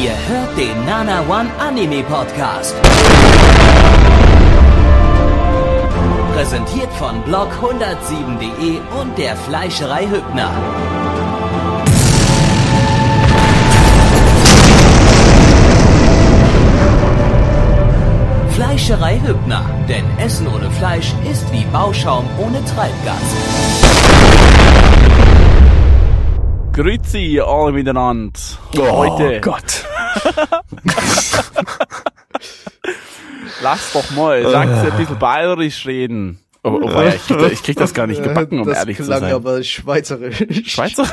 Ihr hört den Nana One Anime Podcast. Präsentiert von blog107.de und der Fleischerei Hübner. Fleischerei Hübner, denn Essen ohne Fleisch ist wie Bauschaum ohne Treibgas. Grüezi alle miteinander. Oh Heute. Gott. Lass doch mal, sag's ein bisschen bayerisch reden. Oh, oh, wei, ich, krieg, ich krieg das gar nicht gebacken, um das ehrlich zu klang sein. aber schweizerisch. Schweizer?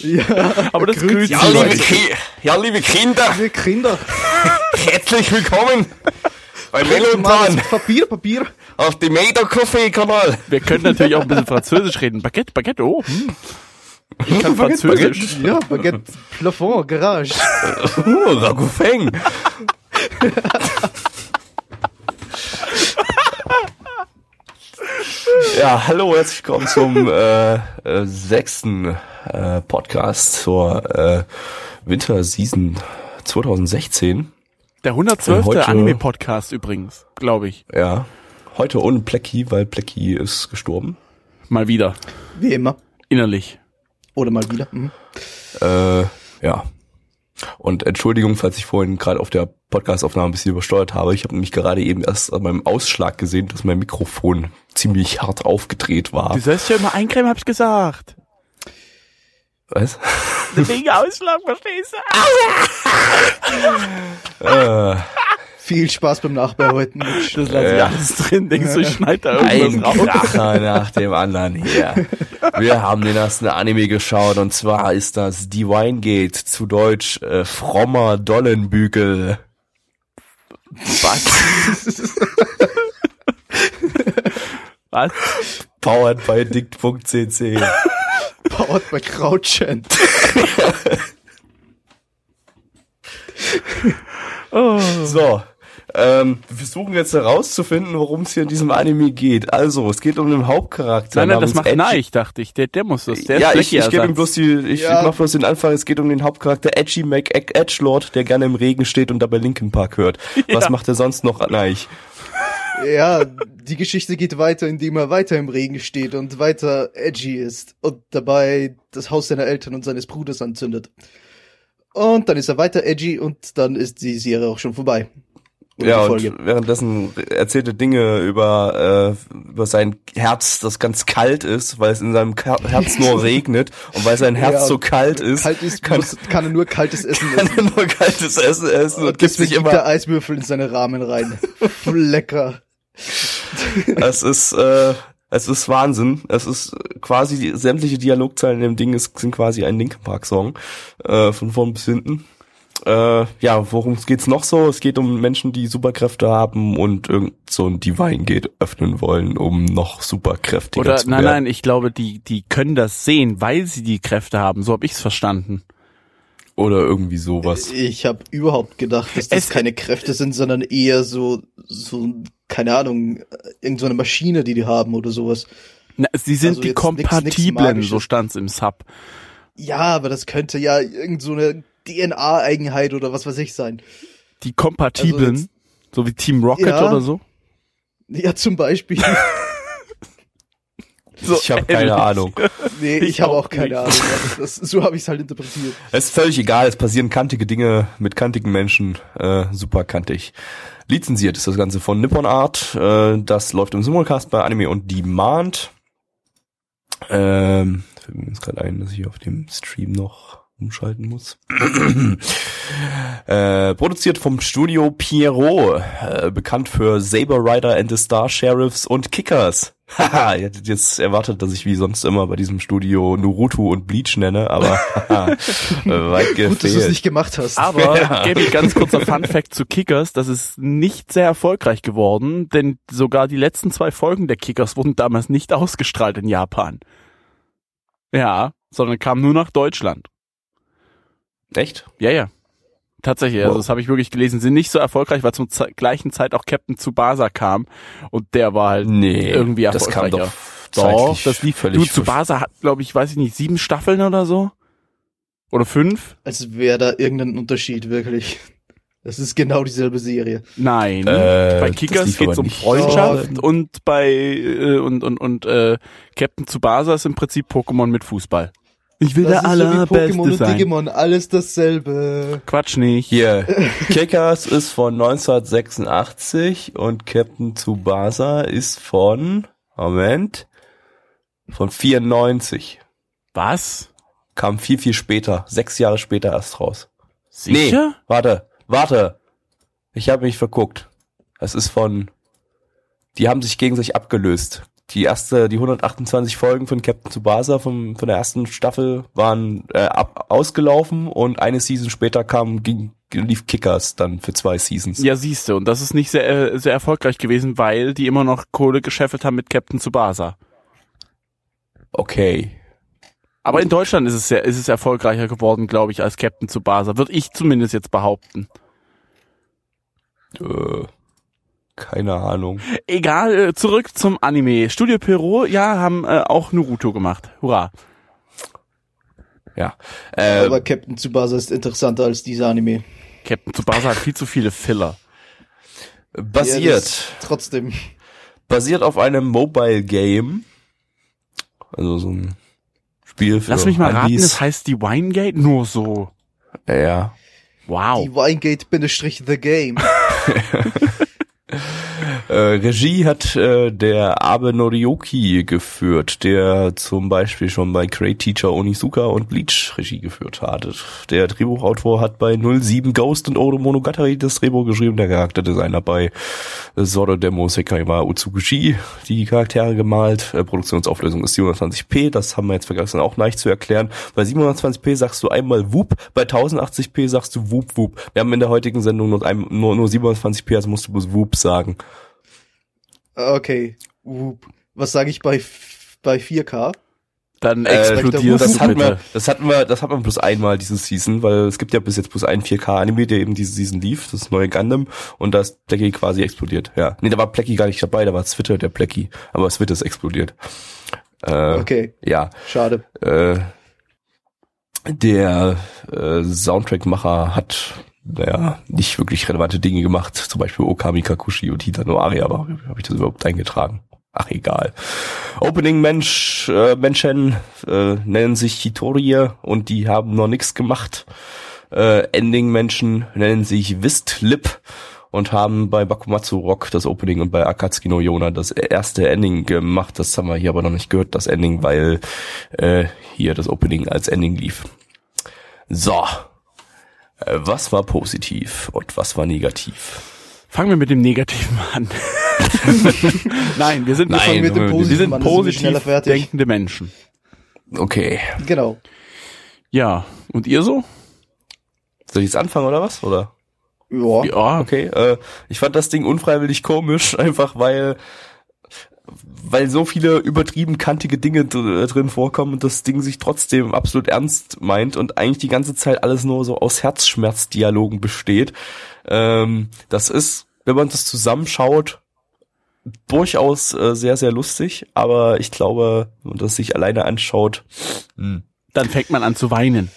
Ja, Aber das grüßt Ja, liebe. Ki ja, liebe Kinder, liebe Kinder. herzlich willkommen bei das Papier, Papier. auf dem Meda Coffee Kanal. Wir können natürlich auch ein bisschen Französisch reden. Baguette, Baguette, oh. Hm. Ich kann Französisch. Ja, Baguette, Plafond, Garage. Oh, Ragufeng. ja, hallo, herzlich willkommen zum äh, äh, sechsten äh, Podcast zur äh, Winterseason 2016. Der 112. Heute- Anime-Podcast übrigens, glaube ich. Ja, heute ohne Plecky, weil Plecky ist gestorben. Mal wieder. Wie immer. Innerlich. Oder mal wieder. Mhm. Äh, ja. Und Entschuldigung, falls ich vorhin gerade auf der Podcastaufnahme ein bisschen übersteuert habe. Ich habe nämlich gerade eben erst an meinem Ausschlag gesehen, dass mein Mikrofon ziemlich hart aufgedreht war. Du sollst ja immer eincremen, hab ich gesagt. Was? Wegen Ausschlag, verstehst du? äh, Viel Spaß beim Nachbearbeiten. Das lasse ich Ja. alles drin. Denkst du, ich schneid da ein irgendwas raus? Kracher nach dem anderen hier. Wir haben den ersten Anime geschaut und zwar ist das Divine Gate, zu Deutsch äh, frommer Dollenbügel. Was? Was? Powered by dict.cc. Powered bei Krautchen. So, ähm, wir versuchen jetzt herauszufinden, worum es hier in diesem Anime geht. Also, es geht um den Hauptcharakter. Nein, nein, das macht Edgy- Neich, dachte ich. Der, der muss das. Der ja, ist ich, ich gebe ihm bloß die, ich, Ja. ich mach bloß den Anfang. Es geht um den Hauptcharakter Edgy Mac Edgelord, der gerne im Regen steht und dabei Linkin Park hört. Was Ja. macht er sonst noch? Neich. Ja, die Geschichte geht weiter, indem er weiter im Regen steht und weiter edgy ist und dabei das Haus seiner Eltern und seines Bruders anzündet. Und dann ist er weiter edgy und dann ist die Serie auch schon vorbei. Ja, und währenddessen erzählt er Dinge über, äh, über sein Herz, das ganz kalt ist, weil es in seinem Ka Herz nur regnet und weil sein Herz Ja, so kalt ist, Kalt ist, kann, muss, kann er nur kaltes Essen kann essen. er nur kaltes Essen essen und, Und gibt sich er immer, Eiswürfel in seine Rahmen rein. Lecker. es ist, äh, es ist Wahnsinn. Es ist quasi sämtliche Dialogzeilen in dem Ding ist, sind quasi ein Linkin Park Song, äh, von vorn bis hinten. Äh, ja, worum geht's noch so? Es geht um Menschen, die Superkräfte haben und irgend so ein Divine Gate öffnen wollen, um noch superkräftiger Oder zu nein, werden. nein, ich glaube, die, die können das sehen, weil sie die Kräfte haben. So habe ich's verstanden. Oder irgendwie sowas. Ich habe überhaupt gedacht, dass das Es- keine Kräfte sind, sondern eher so, so, keine Ahnung, irgend so eine Maschine, die die haben oder sowas. Na, sie sind Also die jetzt nix- nix kompatiblen, so stand's im Sub. Ja, aber das könnte ja irgend so eine DNA-Eigenheit oder was weiß ich sein. Die kompatiblen, Also jetzt- so wie Team Rocket Ja. oder so. Ja, zum Beispiel. so ich habe keine. Ahnung. Nee, Ich ich, habe auch auch keine nicht. Ahnung. aber Das, so habe ich es halt interpretiert. Es ist völlig egal, es passieren kantige Dinge mit kantigen Menschen, äh, super kantig. Lizenziert ist das Ganze von Nippon Art, äh, das läuft im Simulcast bei Anime und Demand. Ähm, fällt mir jetzt gerade ein, dass ich auf dem Stream noch umschalten muss. äh, produziert vom Studio Pierrot, äh, bekannt für Saber Rider and the Star Sheriffs und Kickers. Haha, ihr hättet jetzt erwartet, dass ich wie sonst immer bei diesem Studio Naruto und Bleach nenne, aber haha, äh, weit Gut, dass du es gefehlt. nicht gemacht hast. Aber Ja. gebe ich ganz kurzer Fun Fact zu Kickers, das ist nicht sehr erfolgreich geworden, denn sogar die letzten zwei Folgen der Kickers wurden damals nicht ausgestrahlt in Japan. Ja, sondern kamen nur nach Deutschland. Echt? Ja, ja. Tatsächlich, also Wow. das habe ich wirklich gelesen, sind nicht so erfolgreich, weil zum Ze gleichen Zeit auch Captain Tsubasa kam und der war halt Nee, irgendwie das kam erfolgreicher. doch Doch, das lief. völlig Du, Tsubasa hat, glaube ich, weiß ich nicht, sieben Staffeln oder so. Oder fünf? Als wäre da irgendein Unterschied, wirklich. Das ist genau dieselbe Serie. Nein. Äh, bei Kickers geht's aber um. Freundschaft Ja. und bei äh, und und und äh, Captain Tsubasa ist im Prinzip Pokémon mit Fußball. Ich will Das der ist so wie allerbeste Pokémon und sein. Digimon, alles dasselbe. Quatsch nicht. Hier, Kickers ist von 1986 und Captain Tsubasa ist von, Moment, von 94. Was? Kam viel, viel später, sechs Jahre später erst raus. Sicher? Nee, warte, warte. Ich habe mich verguckt. Es ist von, die haben sich gegen sich abgelöst. Die erste, die 128 Folgen von Captain Tsubasa vom, von der ersten Staffel waren äh, ab, ausgelaufen und eine Season später kam, ging, lief Kickers dann für zwei Seasons. Ja, siehste. Und das ist nicht sehr äh, sehr erfolgreich gewesen, weil die immer noch Kohle gescheffelt haben mit Captain Tsubasa. Okay. Aber in Deutschland ist es sehr, ist es erfolgreicher geworden, glaube ich, als Captain Tsubasa. Würde ich zumindest jetzt behaupten. Äh, keine Ahnung. Egal, äh, zurück zum Anime. Studio Pierrot, ja, haben äh, auch Naruto gemacht. Hurra. Ja. Äh, Aber Captain Tsubasa ist interessanter als dieser Anime. Captain Tsubasa hat viel zu viele Filler. Ja, basiert. das- trotzdem. basiert auf einem Mobile Game. Also so ein Spiel für Lass mich mal raten, es heißt die Winegate? Nur so. Ja. Wow. Die Winegate-The Game. Äh, Regie hat äh, der Abe Noriyuki geführt, der zum Beispiel schon bei Great Teacher Onizuka und Bleach Regie geführt hat. Der Drehbuchautor hat bei 07 Ghost und Odo Monogatari das Drehbuch geschrieben, der Charakterdesigner bei Zoro Demo Sekai wa Utsugushi die Charaktere gemalt. Äh, Produktionsauflösung ist 720p, das haben wir jetzt vergessen auch leicht zu erklären. Bei 720p sagst du einmal Whoop, bei 1080p sagst du Whoop Whoop. Wir haben in der heutigen Sendung nur, ein, nur, nur 720p, also musst du bloß Whoop sagen. Okay. Whoop. Was sage ich bei, bei 4K? Dann Äh, explodierst das hatten bitte. wir, das hatten wir, das hat man bloß einmal diese Season, weil es gibt ja bis jetzt bloß einen 4K-Anime, der eben diese Season lief, das neue Gundam, und da ist Plecky quasi explodiert. Ja, nee, da war Plecky gar nicht dabei, da war Twitter der Plecky, aber Twitter ist explodiert. Äh, Okay, Ja, schade. äh, der äh, Soundtrack-Macher hat naja, nicht wirklich relevante Dinge gemacht, zum Beispiel Okami Kakushi und Hitano Ari, aber habe ich das überhaupt eingetragen? Ach egal. Opening Mensch, äh, Menschen äh, nennen sich Hitorie und die haben noch nichts gemacht. Äh, Ending Menschen nennen sich Wistlip und haben bei Bakumatsu Rock das Opening und bei Akatsuki no Yona das erste Ending gemacht. Das haben wir hier aber noch nicht gehört, das Ending, weil äh, hier das Opening als Ending lief. So. Äh, Was war positiv und was war negativ? Fangen wir mit dem Negativen an. Nein, wir sind, Nein, fangen mit dem wir wir sind an, positiv denkende Menschen. Okay. Genau. Ja, und ihr so? Soll ich jetzt anfangen oder was? Oder? Ja. Ja, Okay, äh, ich fand das Ding unfreiwillig komisch, einfach weil weil so viele übertrieben kantige Dinge dr drin vorkommen und das Ding sich trotzdem absolut ernst meint und eigentlich die ganze Zeit alles nur so aus Herzschmerzdialogen besteht. Ähm, das ist, wenn man das zusammenschaut, durchaus äh, sehr, sehr lustig, aber ich glaube, wenn man das sich alleine anschaut, hm, dann fängt man an zu weinen.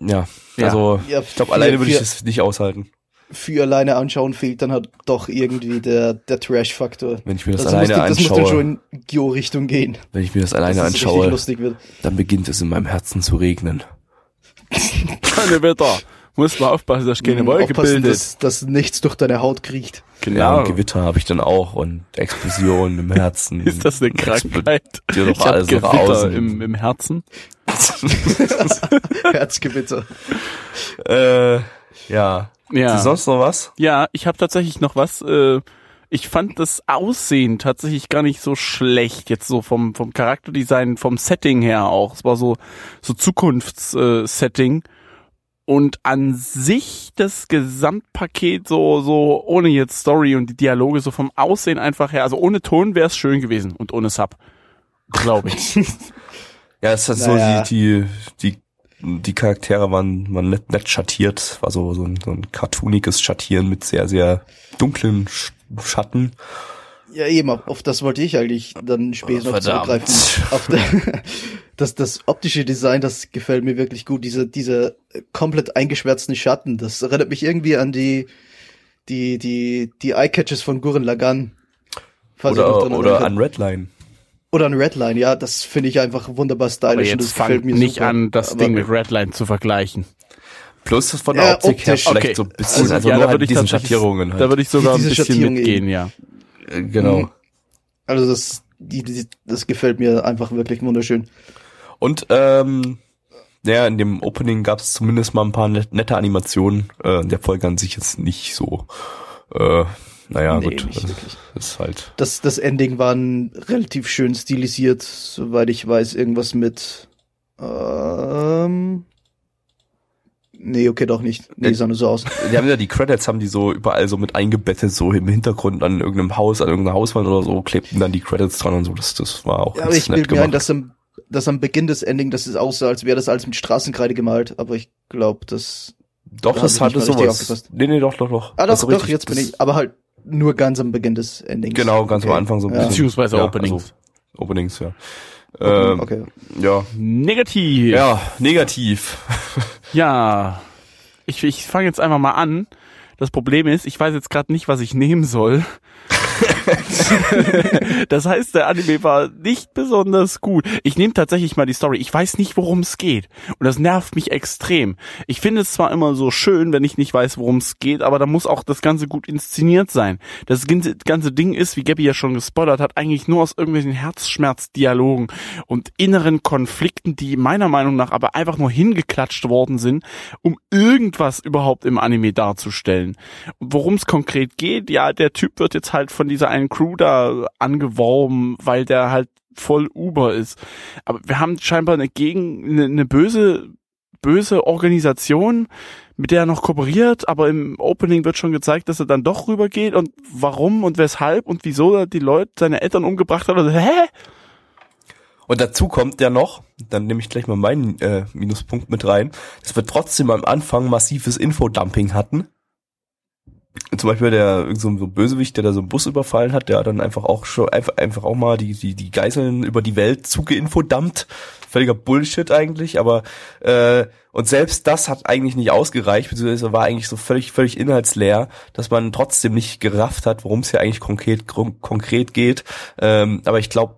ja, Ja. also Ja, ich glaube, alleine würde ich das nicht aushalten. Für alleine anschauen fehlt dann halt doch irgendwie der, der Trash-Faktor. Wenn ich mir das Also alleine muss, das muss dann anschaue, schon in Geo-Richtung gehen. wenn ich mir das alleine dass es richtig anschaue, lustig wird. dann beginnt es in meinem Herzen zu regnen. Keine Wetter. Muss mal aufpassen, dass keine Mhm, Wolke bildet. dass, dass nichts durch deine Haut kriecht. Ja, Genau. und Gewitter habe ich dann auch und Explosionen im Herzen. Ist das eine Krankheit? Ich doch habe alles Gewitter raus. im, im Herzen. Herzgewitter. äh, ja. Ja. Sonst noch was? Ja, ich habe tatsächlich noch was. Äh, ich fand das Aussehen tatsächlich gar nicht so schlecht. Jetzt so vom vom Charakterdesign, vom Setting her auch. Es war so so Zukunftssetting. Äh, und an sich das Gesamtpaket so so ohne jetzt Story und die Dialoge so vom Aussehen einfach her. Also ohne Ton wäre es schön gewesen und ohne Sub, glaube ich. Ja, es hat Naja. so die, die, die, die Charaktere waren, waren nett, nett schattiert. War so, so ein, so ein cartooniges Schattieren mit sehr, sehr dunklen Sch Schatten. Ja, eben, auf, auf das wollte ich eigentlich dann später Oh, noch verdammt. zurückgreifen. Auf der, das, das optische Design, das gefällt mir wirklich gut. Diese, diese komplett eingeschwärzten Schatten, das erinnert mich irgendwie an die, die, die, die Eyecatches von Gurren Lagann. Oder, oder an Redline. Oder an Redline, ja, das finde ich einfach wunderbar Aber stylisch und jetzt das gefällt fang mir nicht super. an, das Aber- Ding mit Redline zu vergleichen. Plus von der Ja, Optik her vielleicht Okay. so ein bisschen, Also, also ja, nur da halt würde ich diesen Schattierungen Da halt. würde ich sogar ein bisschen mitgehen, ja. Äh, genau. Mhm. Also das, die, die, das gefällt mir einfach wirklich wunderschön. Und ähm, ja, in dem Opening gab es zumindest mal ein paar net- nette Animationen. Äh, in der Folge an sich jetzt nicht so. Äh, naja, Nee, gut. Das ist halt. Das, das Ending war ein relativ schön stilisiert, soweit ich weiß, irgendwas mit ähm, Nee, okay, doch nicht. Nee, Äh, sah nur so aus. Die haben ja die Credits haben die so überall so mit eingebettet, so im Hintergrund an irgendeinem Haus, an irgendeiner Hauswand oder so, klebten dann die Credits dran und so. Das, das war auch Ja, aber ganz ich nett mir ein, gemacht. dass am, dass am Beginn des Ending, dass es aussah, als wäre das alles mit Straßenkreide gemalt, aber ich glaube, das. doch, da das hatte sowas. aufgepasst. Nee, nee, doch, doch, doch. Ah, doch, doch, richtig, jetzt bin ich. Aber halt nur ganz am Beginn des Endings. Genau, ganz am Okay. Anfang so ein Ja. bisschen. Beziehungsweise ja, Openings. Also, Openings, ja. Okay, Ähm, okay. Ja, Negativ. ja, negativ. Ja, ich, ich fange jetzt einfach mal an. Das Problem ist, ich weiß jetzt gerade nicht, was ich nehmen soll. das heißt, der Anime war nicht besonders gut. Ich nehme tatsächlich mal die Story. Ich weiß nicht, worum es geht. Und das nervt mich extrem. Ich finde es zwar immer so schön, wenn ich nicht weiß, worum es geht, aber da muss auch das Ganze gut inszeniert sein. Das ganze Ding ist, wie Gabby ja schon gespoilert hat, eigentlich nur aus irgendwelchen Herzschmerzdialogen und inneren Konflikten, die meiner Meinung nach aber einfach nur hingeklatscht worden sind, um irgendwas überhaupt im Anime darzustellen. Worum es konkret geht, ja, der Typ wird jetzt halt von dieser einen Crew da angeworben, weil der halt voll Uber ist. Aber wir haben scheinbar eine gegen eine, eine böse böse Organisation, mit der er noch kooperiert, aber im Opening wird schon gezeigt, dass er dann doch rübergeht und warum und weshalb und wieso die Leute, seine Eltern umgebracht hat. Also, hä? Und dazu kommt ja noch, dann nehme ich gleich mal meinen äh, Minuspunkt mit rein, dass wir trotzdem am Anfang massives Infodumping hatten. Zum Beispiel der so ein Bösewicht, der da so einen Bus überfallen hat, der dann einfach auch schon einfach, einfach auch mal die, die, die Geiseln über die Welt zugeinfodumpt. Völliger Bullshit eigentlich, aber äh, und selbst das hat eigentlich nicht ausgereicht, beziehungsweise war eigentlich so völlig, völlig inhaltsleer, dass man trotzdem nicht gerafft hat, worum es hier eigentlich konkret, konkret geht. Ähm, aber ich glaube,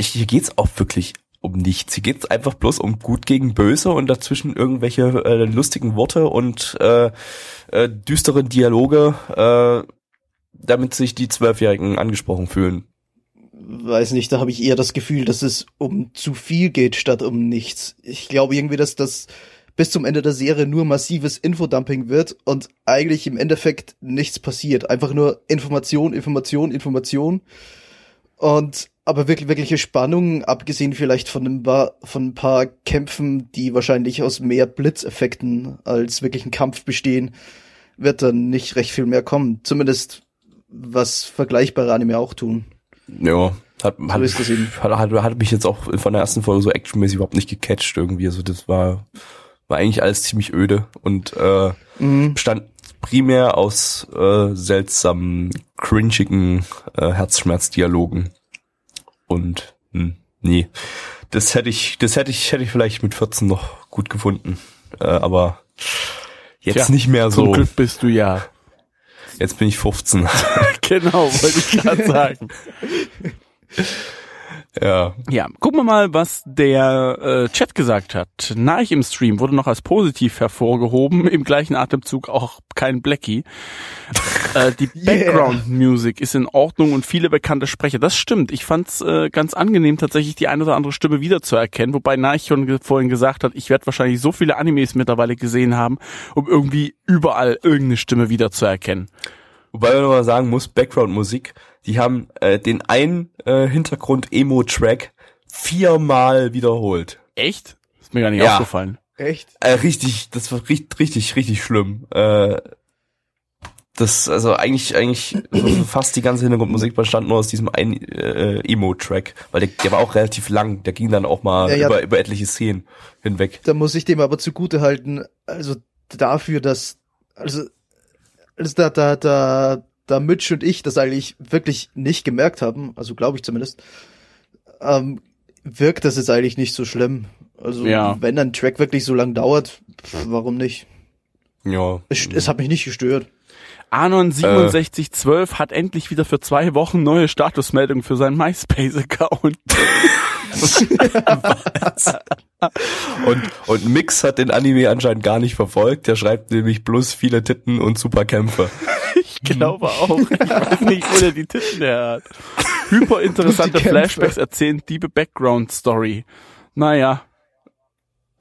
hier geht's auch wirklich um nichts. Hier geht's einfach bloß um gut gegen böse und dazwischen irgendwelche äh, lustigen Worte und äh, äh, düsteren Dialoge, äh, damit sich die Zwölfjährigen angesprochen fühlen. Weiß nicht, da habe ich eher das Gefühl, dass es um zu viel geht statt um nichts. Ich glaube irgendwie, dass das bis zum Ende der Serie nur massives Infodumping wird und eigentlich im Endeffekt nichts passiert. Einfach nur Information, Information, Information. Und aber wirklich wirkliche Spannung, abgesehen vielleicht von ein paar, von ein paar Kämpfen, die wahrscheinlich aus mehr Blitzeffekten als wirklichen Kampf bestehen, wird dann nicht recht viel mehr kommen. Zumindest was vergleichbare Anime auch tun. Ja, hat, hat, das eben. hat, hat, hat mich jetzt auch von der ersten Folge so actionmäßig überhaupt nicht gecatcht irgendwie. Also das war, war eigentlich alles ziemlich öde und äh, Mhm. bestand primär aus äh, seltsamen, cringigen äh, Herzschmerzdialogen. Und hm, nee, das hätte ich, das hätte ich, hätte ich vielleicht mit 14 noch gut gefunden. Äh, aber jetzt Tja, nicht mehr Zum so. Glück bist du ja. Jetzt bin ich 15. genau, wollte ich gerade sagen. Ja. Ja, gucken wir mal, was der äh, Chat gesagt hat. Nach im Stream wurde noch als positiv hervorgehoben, im gleichen Atemzug auch kein Blackie. äh, die Yeah. Background Music ist in Ordnung und viele bekannte Sprecher. Das stimmt. Ich fand's äh, ganz angenehm, tatsächlich die eine oder andere Stimme wiederzuerkennen, wobei Naich schon vorhin gesagt hat, ich werde wahrscheinlich so viele Animes mittlerweile gesehen haben, um irgendwie überall irgendeine Stimme wiederzuerkennen. Wobei man mal sagen muss, Background-Musik, die haben äh, den einen äh, Hintergrund-Emo-Track viermal wiederholt. Echt? Ist mir gar nicht Ja. aufgefallen. Echt? Äh, richtig, das war richtig, richtig, richtig schlimm. Äh, das, also eigentlich, eigentlich fast die ganze Hintergrundmusik bestand nur aus diesem einen äh, Emo-Track, weil der, der war auch relativ lang, der ging dann auch mal Ja, ja. über, über etliche Szenen hinweg. Da muss ich dem aber zugute halten, also dafür, dass, also, also da, da, da, da Mitch und ich das eigentlich wirklich nicht gemerkt haben, also glaube ich zumindest, ähm, wirkt das jetzt eigentlich nicht so schlimm. Also Ja. wenn ein Track wirklich so lang dauert, pff, warum nicht? Ja. Es, es hat mich nicht gestört. Anon6712 hat endlich wieder für zwei Wochen neue Statusmeldungen für seinen MySpace-Account. Und, und Mix hat den Anime anscheinend gar nicht verfolgt. Der schreibt nämlich bloß viele Titten und super Kämpfe. Ich glaube auch. Ich weiß nicht, wo der die Titten her hat. Hyperinteressante. Flashbacks erzählen diebe Background-Story. Naja.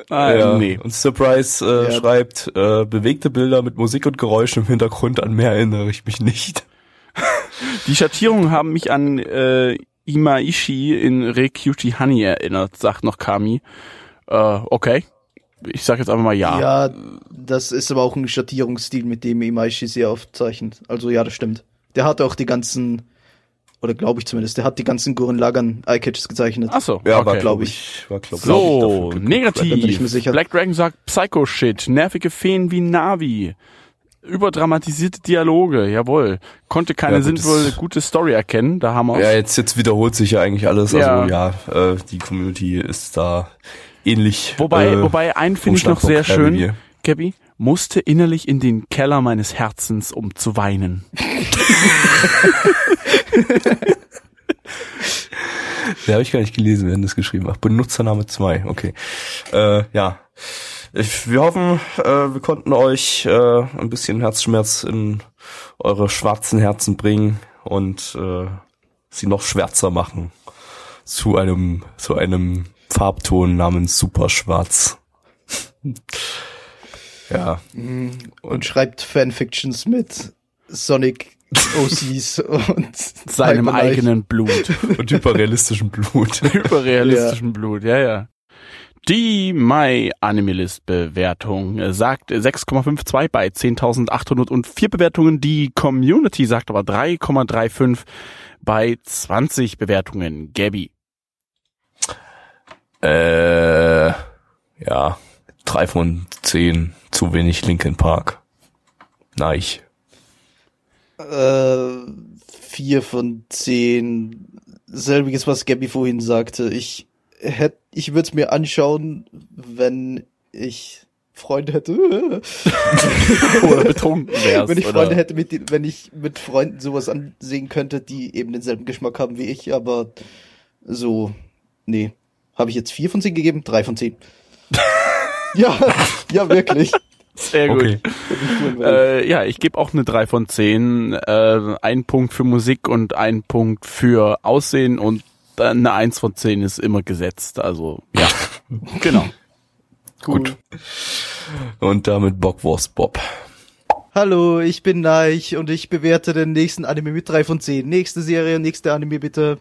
Ah, Ja. nee. Und Surprise äh, Ja. schreibt, äh, bewegte Bilder mit Musik und Geräuschen im Hintergrund, an mehr erinnere ich mich nicht. Die Schattierungen haben mich an äh, Imaishi in Rekyuchi Honey erinnert, sagt noch Kami. Äh, okay. Ich sag jetzt einfach mal ja. Ja, das ist aber auch ein Schattierungsstil, mit dem Imaishi sehr aufzeichnet. Also ja, das stimmt. Der hat auch die ganzen, oder glaube ich zumindest, der hat die ganzen Gurren Lagern Eyecatches gezeichnet. Ach so, Ja, okay. war glaub glaube ich. War, glaub, So, glaub ich, negativ. Da bin ich mir sicher. Black Dragon sagt Psycho-Shit, nervige Feen wie Navi. Überdramatisierte Dialoge, jawohl. Konnte keine Ja, sinnvolle, gute Story erkennen, da haben wir Ja, jetzt, jetzt wiederholt sich ja eigentlich alles. Ja. Also ja, äh, die Community ist da ähnlich. Wobei, äh, wobei, einen finde ich noch sehr schön. Gabby, musste innerlich in den Keller meines Herzens, um zu weinen. Ja, habe ich gar nicht gelesen, haben das geschrieben. Ach, Benutzername 2, okay. Äh, ja. Ich, wir hoffen, äh, wir konnten euch äh, ein bisschen Herzschmerz in eure schwarzen Herzen bringen und äh, sie noch schwärzer machen. Zu einem, zu einem Farbton namens Superschwarz. Ja. Und schreibt Fanfictions mit Sonic OCs und Seinem eigenen Blut. Und hyperrealistischem Blut. Hyperrealistischem Blut, ja, ja. Die My Animalist Bewertung sagt äh, 6,52 bei 10.804 Bewertungen. Die Community sagt aber 3,35 bei 20 Bewertungen. Gabby. Äh, ja, drei von zehn, zu wenig Linkin Park. Nein. Äh, vier von zehn. Selbiges, was Gabby vorhin sagte. Ich hätte, ich würde es mir anschauen, wenn ich Freunde hätte. Oder betrunken wärst. wenn ich oder? Freunde hätte, mit wenn ich mit Freunden sowas ansehen könnte, die eben denselben Geschmack haben wie ich, aber so, nee. Habe ich jetzt vier von zehn gegeben? Drei von zehn. ja, ja, wirklich. Sehr gut. Okay. Äh, ja, ich gebe auch eine 3 von 10. Äh, ein Punkt für Musik und ein Punkt für Aussehen und dann eine 1 von 10 ist immer gesetzt. Also, ja. genau. Gut. Und damit Bockwurst Bob. Hallo, ich bin Neich und ich bewerte den nächsten Anime mit drei von zehn. Nächste Serie, nächste Anime bitte.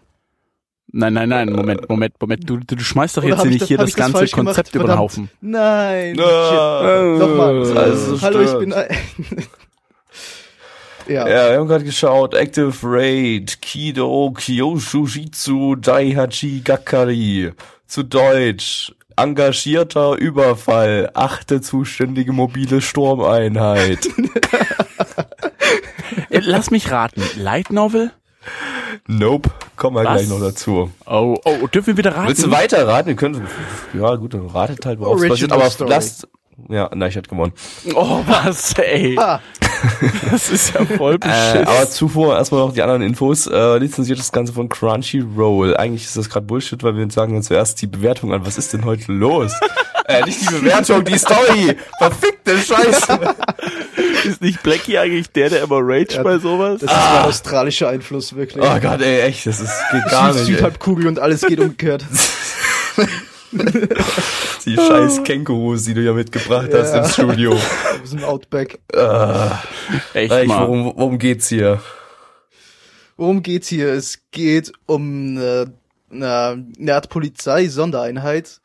Nein, nein, nein, Moment, Moment, Moment. Du, du, du schmeißt doch jetzt hier ich nicht das- hier das ich das ganze falsch gemacht? Konzept über den. Haufen. Nein. Ah. Shit. Nochmal. Also Hallo, ich stört. bin ja. Ja, wir haben gerade geschaut. Active Raid, Kido, Kyoshujitsu, Daihachi Gakari. Zu Deutsch. Engagierter Überfall. Achte zuständige mobile Sturmeinheit. Äh, Lass mich raten. Light Novel? nope. Kommen wir Was? gleich noch dazu. Oh, oh, dürfen wir wieder raten? Willst du weiter raten? Wir können, ja gut, dann ratet halt, worauf es. Original Aber Story. lasst, ja, nein, ich hatte gewonnen. Oh, was, ey. Ah, Das ist ja voll Äh, beschissen. aber zuvor erstmal noch die anderen Infos. Äh, lizenziert das Ganze von Crunchyroll. Eigentlich ist das gerade Bullshit, weil wir sagen uns zuerst die Bewertung an. Was ist denn heute los? Äh, nicht die Bewertung, die Story. Verfickte Scheiße. ist nicht Blackie eigentlich der, der immer rage Ja, bei sowas? das ist mein australischer Einfluss, wirklich. Oh Gott, ey, echt, das ist, geht gar Süd- nicht. Südhalbkugel und alles geht umgekehrt. Die scheiß Kängurus, die du ja mitgebracht hast Ja. im Studio. Wir sind Outback. Äh, Echt echt, mal. worum, worum geht's hier? Worum geht's hier? Es geht um äh, eine, eine Art Polizei-Sondereinheit,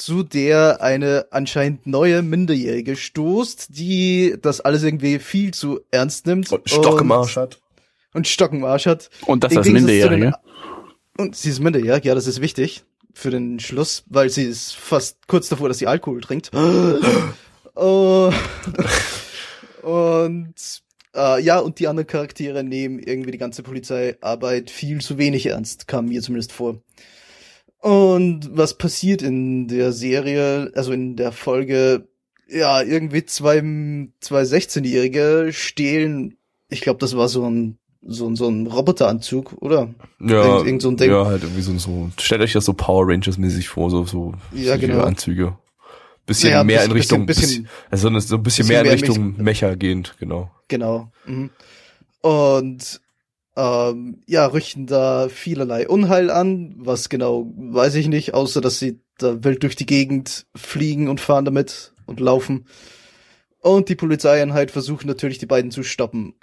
zu der eine anscheinend neue Minderjährige stoßt, die das alles irgendwie viel zu ernst nimmt. Und Stock im Arsch hat. Und Stock im Arsch hat. Und das zu Minderjährige? Und sie ist minderjährig, ja, das ist wichtig für den Schluss, weil sie ist fast kurz davor, dass sie Alkohol trinkt. Oh. und Äh, ja, und die anderen Charaktere nehmen irgendwie die ganze Polizeiarbeit viel zu wenig ernst, kam mir zumindest vor. Und was passiert in der Serie, also in der Folge, ja, irgendwie zwei, zwei 16-Jährige stehlen, ich glaube, das war so ein, so ein, so ein Roboteranzug, oder? Ja, Irgend, irgend so ein Ding. ja, halt irgendwie so, so, stellt euch das so Power Rangers mäßig vor, so, so, Ja, genau. Anzüge. Bisschen Ja, mehr bisschen- in Richtung, bisschen- bisschen, also so ein bisschen, bisschen mehr in Richtung Mech- Mecha gehend, genau. Genau. Mhm. Und ähm, ja, richten da vielerlei Unheil an. Was genau, weiß ich nicht, außer dass sie da wild durch die Gegend fliegen und fahren damit und laufen. Und die Polizeieinheit versucht natürlich, die beiden zu stoppen.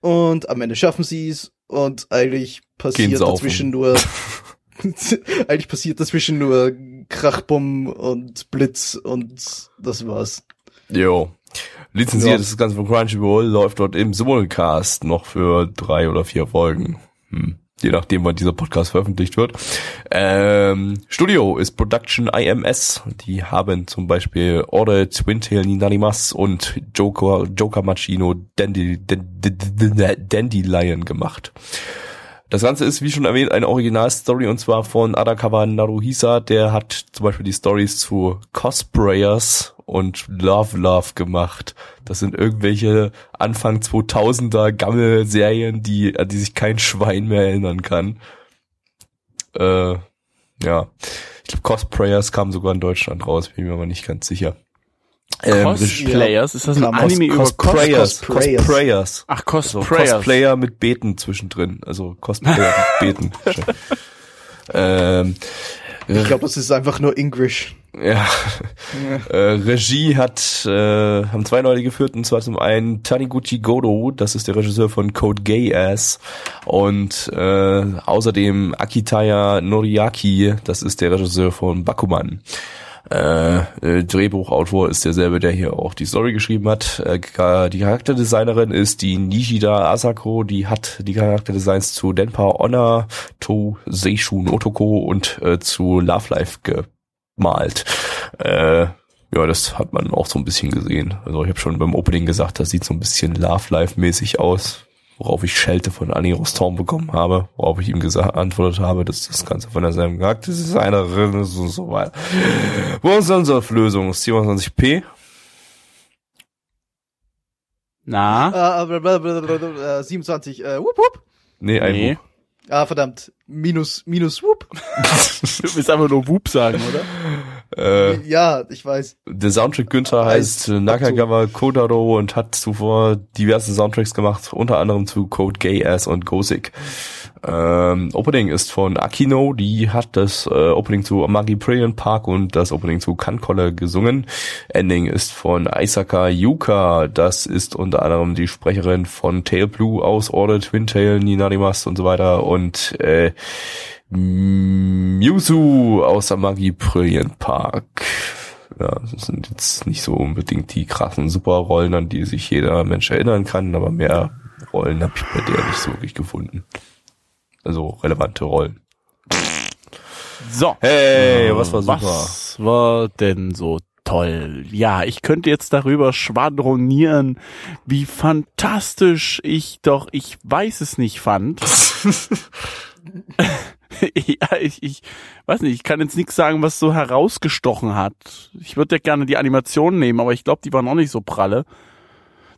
Und am Ende schaffen sie es. Und eigentlich passiert dazwischen nur eigentlich passiert dazwischen nur Krachbumm und Blitz und das war's. Jo. Lizenziert Ja. ist das Ganze von Crunchyroll, läuft dort im Simulcast noch für drei oder vier Folgen. Hm. Je nachdem, wann dieser Podcast veröffentlicht wird. Ähm, Studio ist Production IMS. Die haben zum Beispiel Ore Twintail Ninarimas und Joker, Joker Machino Dandy, Dandy, Dandelion gemacht. Das Ganze ist, wie schon erwähnt, eine Originalstory und zwar von Adakawa Naruhisa. Der hat zum Beispiel die Stories zu Cosplayers und Love Love gemacht. Das sind irgendwelche Anfang 2000er Gammel-Serien, die, an die sich kein Schwein mehr erinnern kann. Äh, ja. Ich glaube, Cosplayers kam sogar in Deutschland raus, bin ich mir aber nicht ganz sicher. Ähm, Cosplayers, ist das ein Anime über Cos Cosplayers, Cosplayers. Cosplayers. Ach, Also Cosplayers. Cosplayer mit Beten zwischendrin. Also Cosplayer mit Beten. ähm, Ich glaube, das ist einfach nur English. Ja. Äh, Regie hat, äh, haben zwei Leute geführt, und zwar zum einen Taniguchi Godo, das ist der Regisseur von Code Gay Ass, und äh, außerdem Akitaya Noriaki, das ist der Regisseur von Bakuman. Äh, äh, Drehbuchautor ist derselbe, der hier auch die Story geschrieben hat. Äh, die Charakterdesignerin ist die Nishida Asako, die hat die Charakterdesigns zu Denpa Honor, to Seishun Otoko und äh, zu Love Life gemalt. Äh, ja, das hat man auch so ein bisschen gesehen. Also ich habe schon beim Opening gesagt, das sieht so ein bisschen Love Life mäßig aus, worauf ich Schelte von Annie Rostorm bekommen habe, worauf ich ihm gesagt, antwortet habe, dass das Ganze von derselben Charakter ist, ist eine und so weiter. Wo ist unsere Lösung? 27p? Na? Äh, blablabla, äh, 27, äh, wupp, wupp. Nee, ein Nee. Ah, verdammt. Minus, minus, whoop. Du willst einfach nur Whoop sagen, oder? Äh, Ja, ich weiß. der Soundtrack Günther heißt Heißt Nakagawa Kodaro und hat zuvor diverse Soundtracks gemacht, unter anderem zu Code Gay Ass und Gosik. Ähm, Opening ist von Akino, die hat das äh, Opening zu Amagi Brilliant Park und das Opening zu Kankolle gesungen. Ending ist von Aisaka Yuka, das ist unter anderem die Sprecherin von Tail Blue aus Order Twin Tail, Ninarimas und so weiter und äh, Mewtwo aus Amagi Brilliant Park. Ja, das sind jetzt nicht so unbedingt die krassen Superrollen, an die sich jeder Mensch erinnern kann, aber mehr Rollen habe ich bei der nicht so wirklich gefunden. Also relevante Rollen. So. Hey, was war super? Was war denn so toll? Ja, ich könnte jetzt darüber schwadronieren, wie fantastisch ich doch, ich weiß es nicht fand. ja, ich, ich weiß nicht, ich kann jetzt nichts sagen, was so herausgestochen hat. Ich würde ja gerne die Animation nehmen, aber ich glaube, die waren auch nicht so pralle.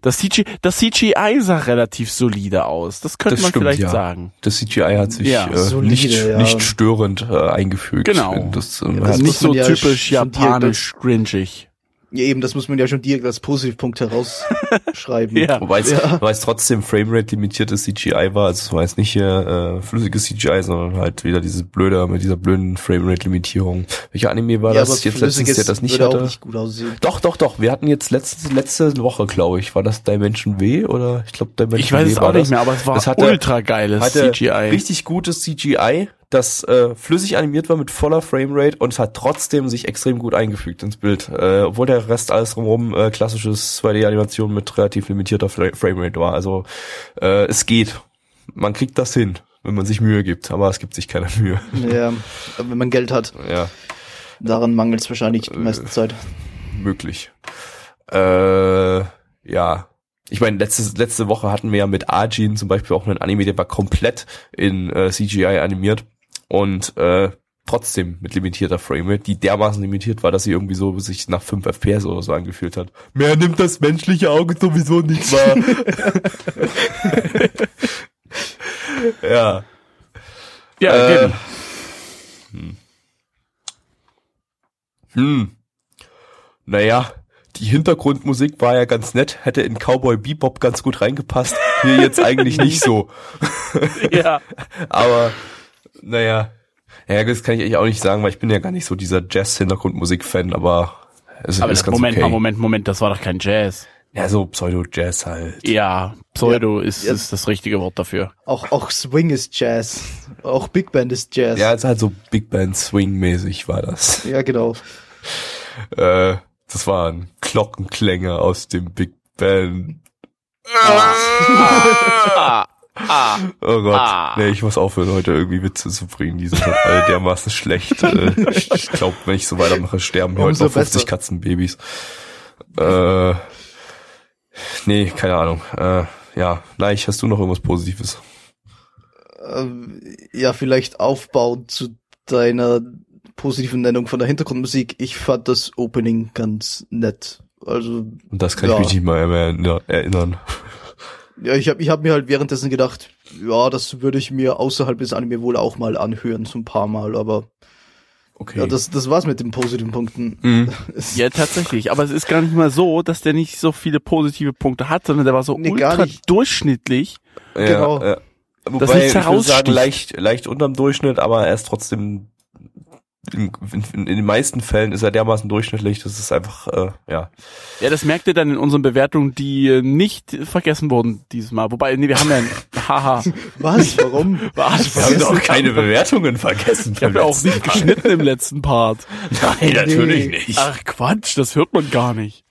Das, CGI, das CGI sah relativ solide aus. Das könnte Das man stimmt, vielleicht ja. sagen. Das CGI hat sich Ja, äh, solide, nicht, ja. nicht störend äh, eingefügt. Genau. Das, ähm, das nicht muss so typisch japanisch cringig. Ja, eben, das muss man ja schon direkt als Positivpunkt herausschreiben. Ja. Wobei es, Ja. wobei es trotzdem Framerate limitiertes CGI war, also es war jetzt nicht hier äh, flüssiges CGI, sondern halt wieder diese blöde, mit dieser blöden Framerate Limitierung. Welcher Anime war Ja, das jetzt letztens, der das nicht würde hatte? auch nicht gut aussehen. Doch, doch, doch. Wir hatten jetzt letzte, letzte Woche, glaube ich, war das Dimension W oder ich glaube Dimension Ich weiß W es auch nicht mehr, aber es war Das hatte- ultra geiles hatte CGI. richtig gutes CGI, das äh, flüssig animiert war mit voller Framerate und es hat trotzdem sich extrem gut eingefügt ins Bild, äh, obwohl der Rest alles drumherum äh, klassisches 2D-Animation mit relativ limitierter Fra Framerate war. Also äh, es geht. Man kriegt das hin, wenn man sich Mühe gibt, aber es gibt sich keine Mühe. Ja, wenn man Geld hat, Ja, daran mangelt es wahrscheinlich die meiste Zeit. möglich. Äh, ja. ich meine, letzte, letzte Woche hatten wir ja mit Arjin zum Beispiel auch einen Anime, der war komplett in äh, CGI animiert und äh, trotzdem mit limitierter Framerate, die dermaßen limitiert war, dass sie irgendwie so sich nach 5 FPS oder so angefühlt hat. Mehr nimmt das menschliche Auge sowieso nicht wahr. ja. Ja, Äh, eben. Hm. Naja, die Hintergrundmusik war ja ganz nett, hätte in Cowboy Bebop ganz gut reingepasst. Hier jetzt eigentlich nicht so. ja. Aber, naja. Ja, das kann ich eigentlich auch nicht sagen, weil ich bin ja gar nicht so dieser Jazz-Hintergrundmusik-Fan, aber es Aber ist ganz Moment okay. mal, Moment, Moment, das war doch kein Jazz. Ja, so Pseudo-Jazz halt. Ja, Pseudo ist, Ja. ist das richtige Wort dafür. Auch, auch Swing ist Jazz. Auch Big Band ist Jazz. Ja, es ist halt so Big Band Swing-mäßig war das. ja genau. Äh, das waren Glockenklänge aus dem Big Band. Ah, ah. Oh Gott, Ah. nee, ich muss aufhören, heute irgendwie Witze zu bringen. Die sind halt alle dermaßen schlecht. Äh, ich glaube, wenn ich so weitermache, sterben hier heute Umso noch 50 besser. Katzenbabys. Äh, nee, keine Ahnung. Äh, ja, Neich, hast du noch irgendwas Positives? Ähm, ja, vielleicht aufbauend zu deiner positiven Nennung von der Hintergrundmusik. Ich fand das Opening ganz nett. Also, Und das kann Ja. ich mich nicht mal erinnern. Ja, ich habe ich hab mir halt währenddessen gedacht, ja, das würde ich mir außerhalb des Anime wohl auch mal anhören, so ein paar Mal, aber Okay. ja, das, das war's mit den positiven Punkten. Mhm. Ja, tatsächlich. Aber es ist gar nicht mal so, dass der nicht so viele positive Punkte hat, sondern der war so Nee, ultra durchschnittlich. Ja, Genau. Ja. Das Wobei, nichts ich würde sagen, heraussticht. leicht, leicht unterm Durchschnitt, aber er ist trotzdem, in, in, in den meisten Fällen ist er dermaßen durchschnittlich, das ist einfach, äh, ja. Ja, das merkt ihr dann in unseren Bewertungen, die äh, nicht vergessen wurden dieses Mal. Wobei, nee, wir haben ja ein Haha. Was? Warum? Was? Wir haben doch keine Bewertungen vergessen. Ich habe ja auch nicht geschnitten im letzten Part. Nein, natürlich Nee. nicht. Ach Quatsch, das hört man gar nicht.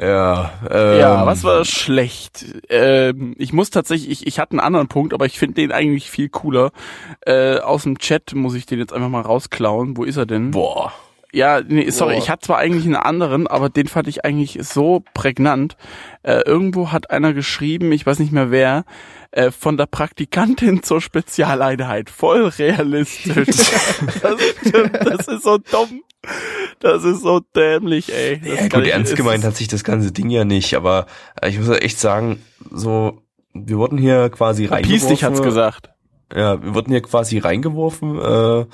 Ja, ähm, Ja, was war schlecht? Ähm, ich muss tatsächlich, ich, ich hatte einen anderen Punkt, aber ich finde den eigentlich viel cooler. Äh, aus dem Chat muss ich den jetzt einfach mal rausklauen. Wo ist er denn? Boah. Ja, nee, sorry, Boah. ich hatte zwar eigentlich einen anderen, aber den fand ich eigentlich so prägnant. Äh, irgendwo hat einer geschrieben, ich weiß nicht mehr wer, äh, von der Praktikantin zur Spezialeinheit. Voll realistisch. das, stimmt, das ist so dumm. Das ist so dämlich, ey. Das Ja, gut, ich- ernst gemeint hat sich das ganze Ding ja nicht, aber äh, ich muss echt sagen, so, wir wurden hier quasi Pies reingeworfen. dich hat's gesagt. Ja, wir wurden hier quasi reingeworfen äh,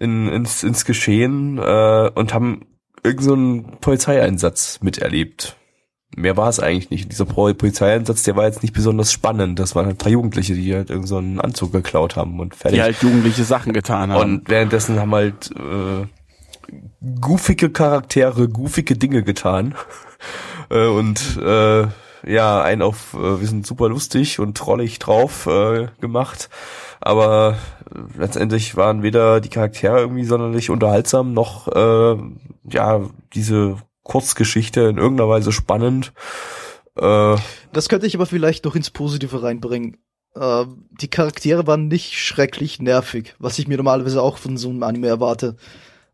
in, ins, ins Geschehen äh, und haben irgendeinen so Polizeieinsatz miterlebt. Mehr war es eigentlich nicht. Dieser Pol- Polizeieinsatz, der war jetzt nicht besonders spannend. Das waren halt ein paar Jugendliche, die halt irgendeinen so einen Anzug geklaut haben und fertig. Die halt jugendliche Sachen getan haben. und währenddessen haben halt äh, goofige Charaktere goofige Dinge getan. äh, und äh, ja, einen auf, äh, wir sind super lustig und trollig drauf äh, gemacht. Aber äh, letztendlich waren weder die Charaktere irgendwie sonderlich unterhaltsam, noch äh, ja, diese Kurzgeschichte in irgendeiner Weise spannend. Äh, Das könnte ich aber vielleicht noch ins Positive reinbringen. Äh, die Charaktere waren nicht schrecklich nervig, was ich mir normalerweise auch von so einem Anime erwarte.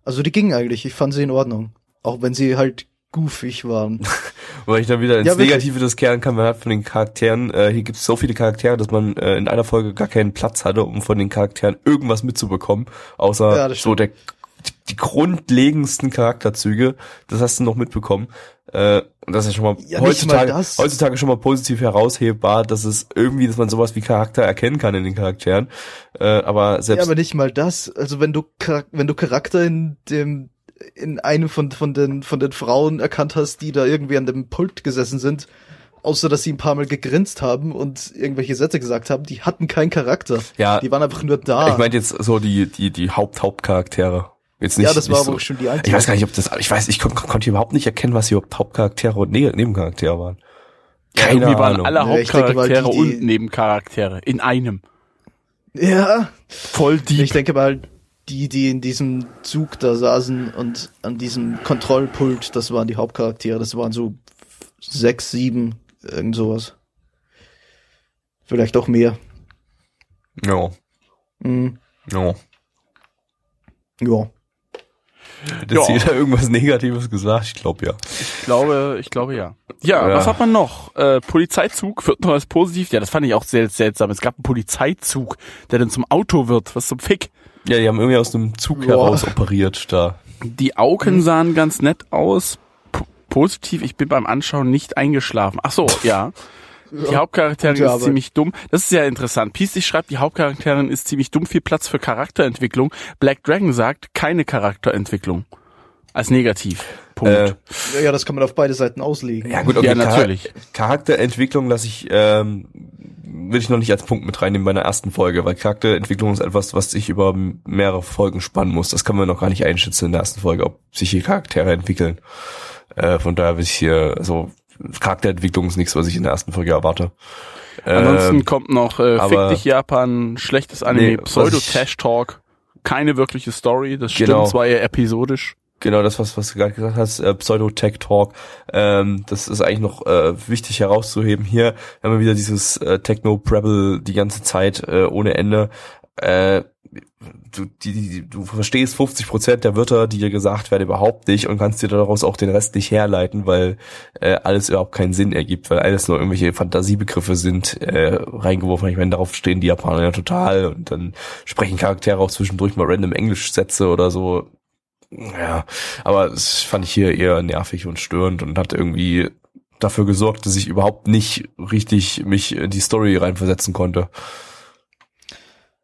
Also die gingen eigentlich, ich fand sie in Ordnung. Auch wenn sie halt goofig waren. Weil ich dann wieder ins Ja. Negative des kehren kann, man hat von den Charakteren, äh, hier gibt es so viele Charaktere, dass man äh, in einer Folge gar keinen Platz hatte, um von den Charakteren irgendwas mitzubekommen, außer Ja, so der die, grundlegendsten Charakterzüge, das hast du noch mitbekommen. Äh, und das ist ja schon mal Ja, nicht mal heutzutage, heutzutage schon mal positiv heraushebbar, dass es irgendwie, dass man sowas wie Charakter erkennen kann in den Charakteren. Äh, aber ja, selbst aber nicht mal das. Also wenn du wenn du Charakter in dem in einem von von den von den Frauen erkannt hast, die da irgendwie an dem Pult gesessen sind, außer dass sie ein paar Mal gegrinst haben und irgendwelche Sätze gesagt haben, die hatten keinen Charakter. ja, Die waren einfach nur da. ich meinte jetzt so die die die Haupt Hauptcharaktere. Jetzt nicht, ja, das war nicht aber so. schon die Ich einzige. weiß gar nicht, ob das, ich weiß, ich kon konnte überhaupt nicht erkennen, was hier überhaupt Hauptcharaktere und Ne- Nebencharaktere waren. Keine Irgendwie waren Ahnung. alle Ja, ich denke Hauptcharaktere die- die- und Nebencharaktere in einem. Ja, Voll deep. Ich denke mal, die, die in diesem Zug da saßen und an diesem Kontrollpult, das waren die Hauptcharaktere. Das waren so sechs, sieben, irgend sowas. Vielleicht auch mehr. Ja, Mhm. ja. Ja. Hat jetzt Ja. jeder irgendwas Negatives gesagt? Ich glaube ja. Ich glaube, ich glaube ja. Ja, Ja. was hat man noch? Äh, Polizeizug wird noch als positiv. Ja, das fand ich auch sehr seltsam. Es gab einen Polizeizug, der dann zum Auto wird. Was zum Fick? Ja, die haben irgendwie aus einem Zug Boah. heraus operiert da. Die Augen sahen ganz nett aus. P positiv, ich bin beim Anschauen nicht eingeschlafen. Ach so, ja. Die Hauptcharakterin ist ziemlich dumm. Das ist ja interessant. Peace schreibt, die Hauptcharakterin ist ziemlich dumm, viel Platz für Charakterentwicklung. Black Dragon sagt, keine Charakterentwicklung. Als negativ. Punkt. Äh, Ja, ja, das kann man auf beide Seiten auslegen. Ja gut, Ja, okay, Char- natürlich. Charakterentwicklung lasse ich, ähm, will ich noch nicht als Punkt mit reinnehmen bei der ersten Folge, weil Charakterentwicklung ist etwas, was sich über mehrere Folgen spannen muss. Das kann man noch gar nicht einschätzen in der ersten Folge, ob sich hier Charaktere entwickeln. Äh, von daher will ich hier, also Charakterentwicklung ist nichts, was ich in der ersten Folge erwarte. Ansonsten Ähm, kommt noch äh, Fick dich Japan, schlechtes Anime, Nee, was Pseudo-Trash-Talk, keine wirkliche Story, das stimmt Genau. zwar eher episodisch. Genau, das, was, was du gerade gesagt hast, äh, Pseudo-Tech-Talk, ähm, das ist eigentlich noch äh, wichtig herauszuheben. Hier haben wir wieder dieses äh, Techno-Prebble die ganze Zeit äh, ohne Ende. Äh, du, die, die, du verstehst 50 Prozent der Wörter, die dir gesagt werden, überhaupt nicht und kannst dir daraus auch den Rest nicht herleiten, weil äh, alles überhaupt keinen Sinn ergibt, weil alles nur irgendwelche Fantasiebegriffe sind äh, reingeworfen. Ich meine, darauf stehen die Japaner ja total und dann sprechen Charaktere auch zwischendurch mal random Englischsätze oder so. Ja, aber das fand ich hier eher nervig und störend und hat irgendwie dafür gesorgt, dass ich überhaupt nicht richtig mich in die Story reinversetzen konnte.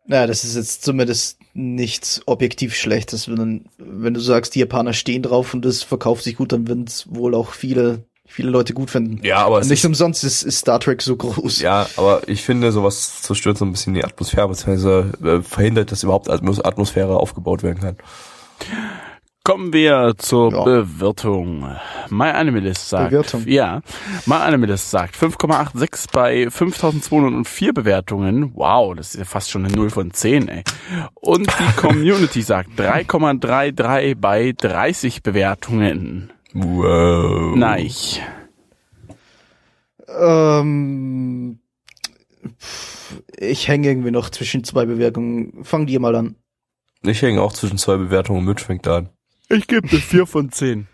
Naja, das ist jetzt zumindest nichts objektiv Schlechtes. Wenn, wenn du sagst, die Japaner stehen drauf und es verkauft sich gut, dann werden es wohl auch viele, viele Leute gut finden. Ja, aber es Nicht ist, umsonst ist, ist Star Trek so groß. ja, aber ich finde, sowas zerstört so ein bisschen die Atmosphäre, beziehungsweise äh, verhindert, dass überhaupt Atmos Atmosphäre aufgebaut werden kann. Kommen wir zur Ja. Bewertung. MyAnimalist sagt, Bewertung. ja, MyAnimalist sagt 5,86 bei 5204 Bewertungen. Wow, das ist ja fast schon eine 0 von 10, ey. Und die Community sagt 3,33 bei 30 Bewertungen. Wow. Nein. Ähm, ich hänge irgendwie noch zwischen zwei Bewertungen. Fang dir mal an. Ich hänge auch zwischen zwei Bewertungen mit, fängt an. Ich gebe eine 4 von 10.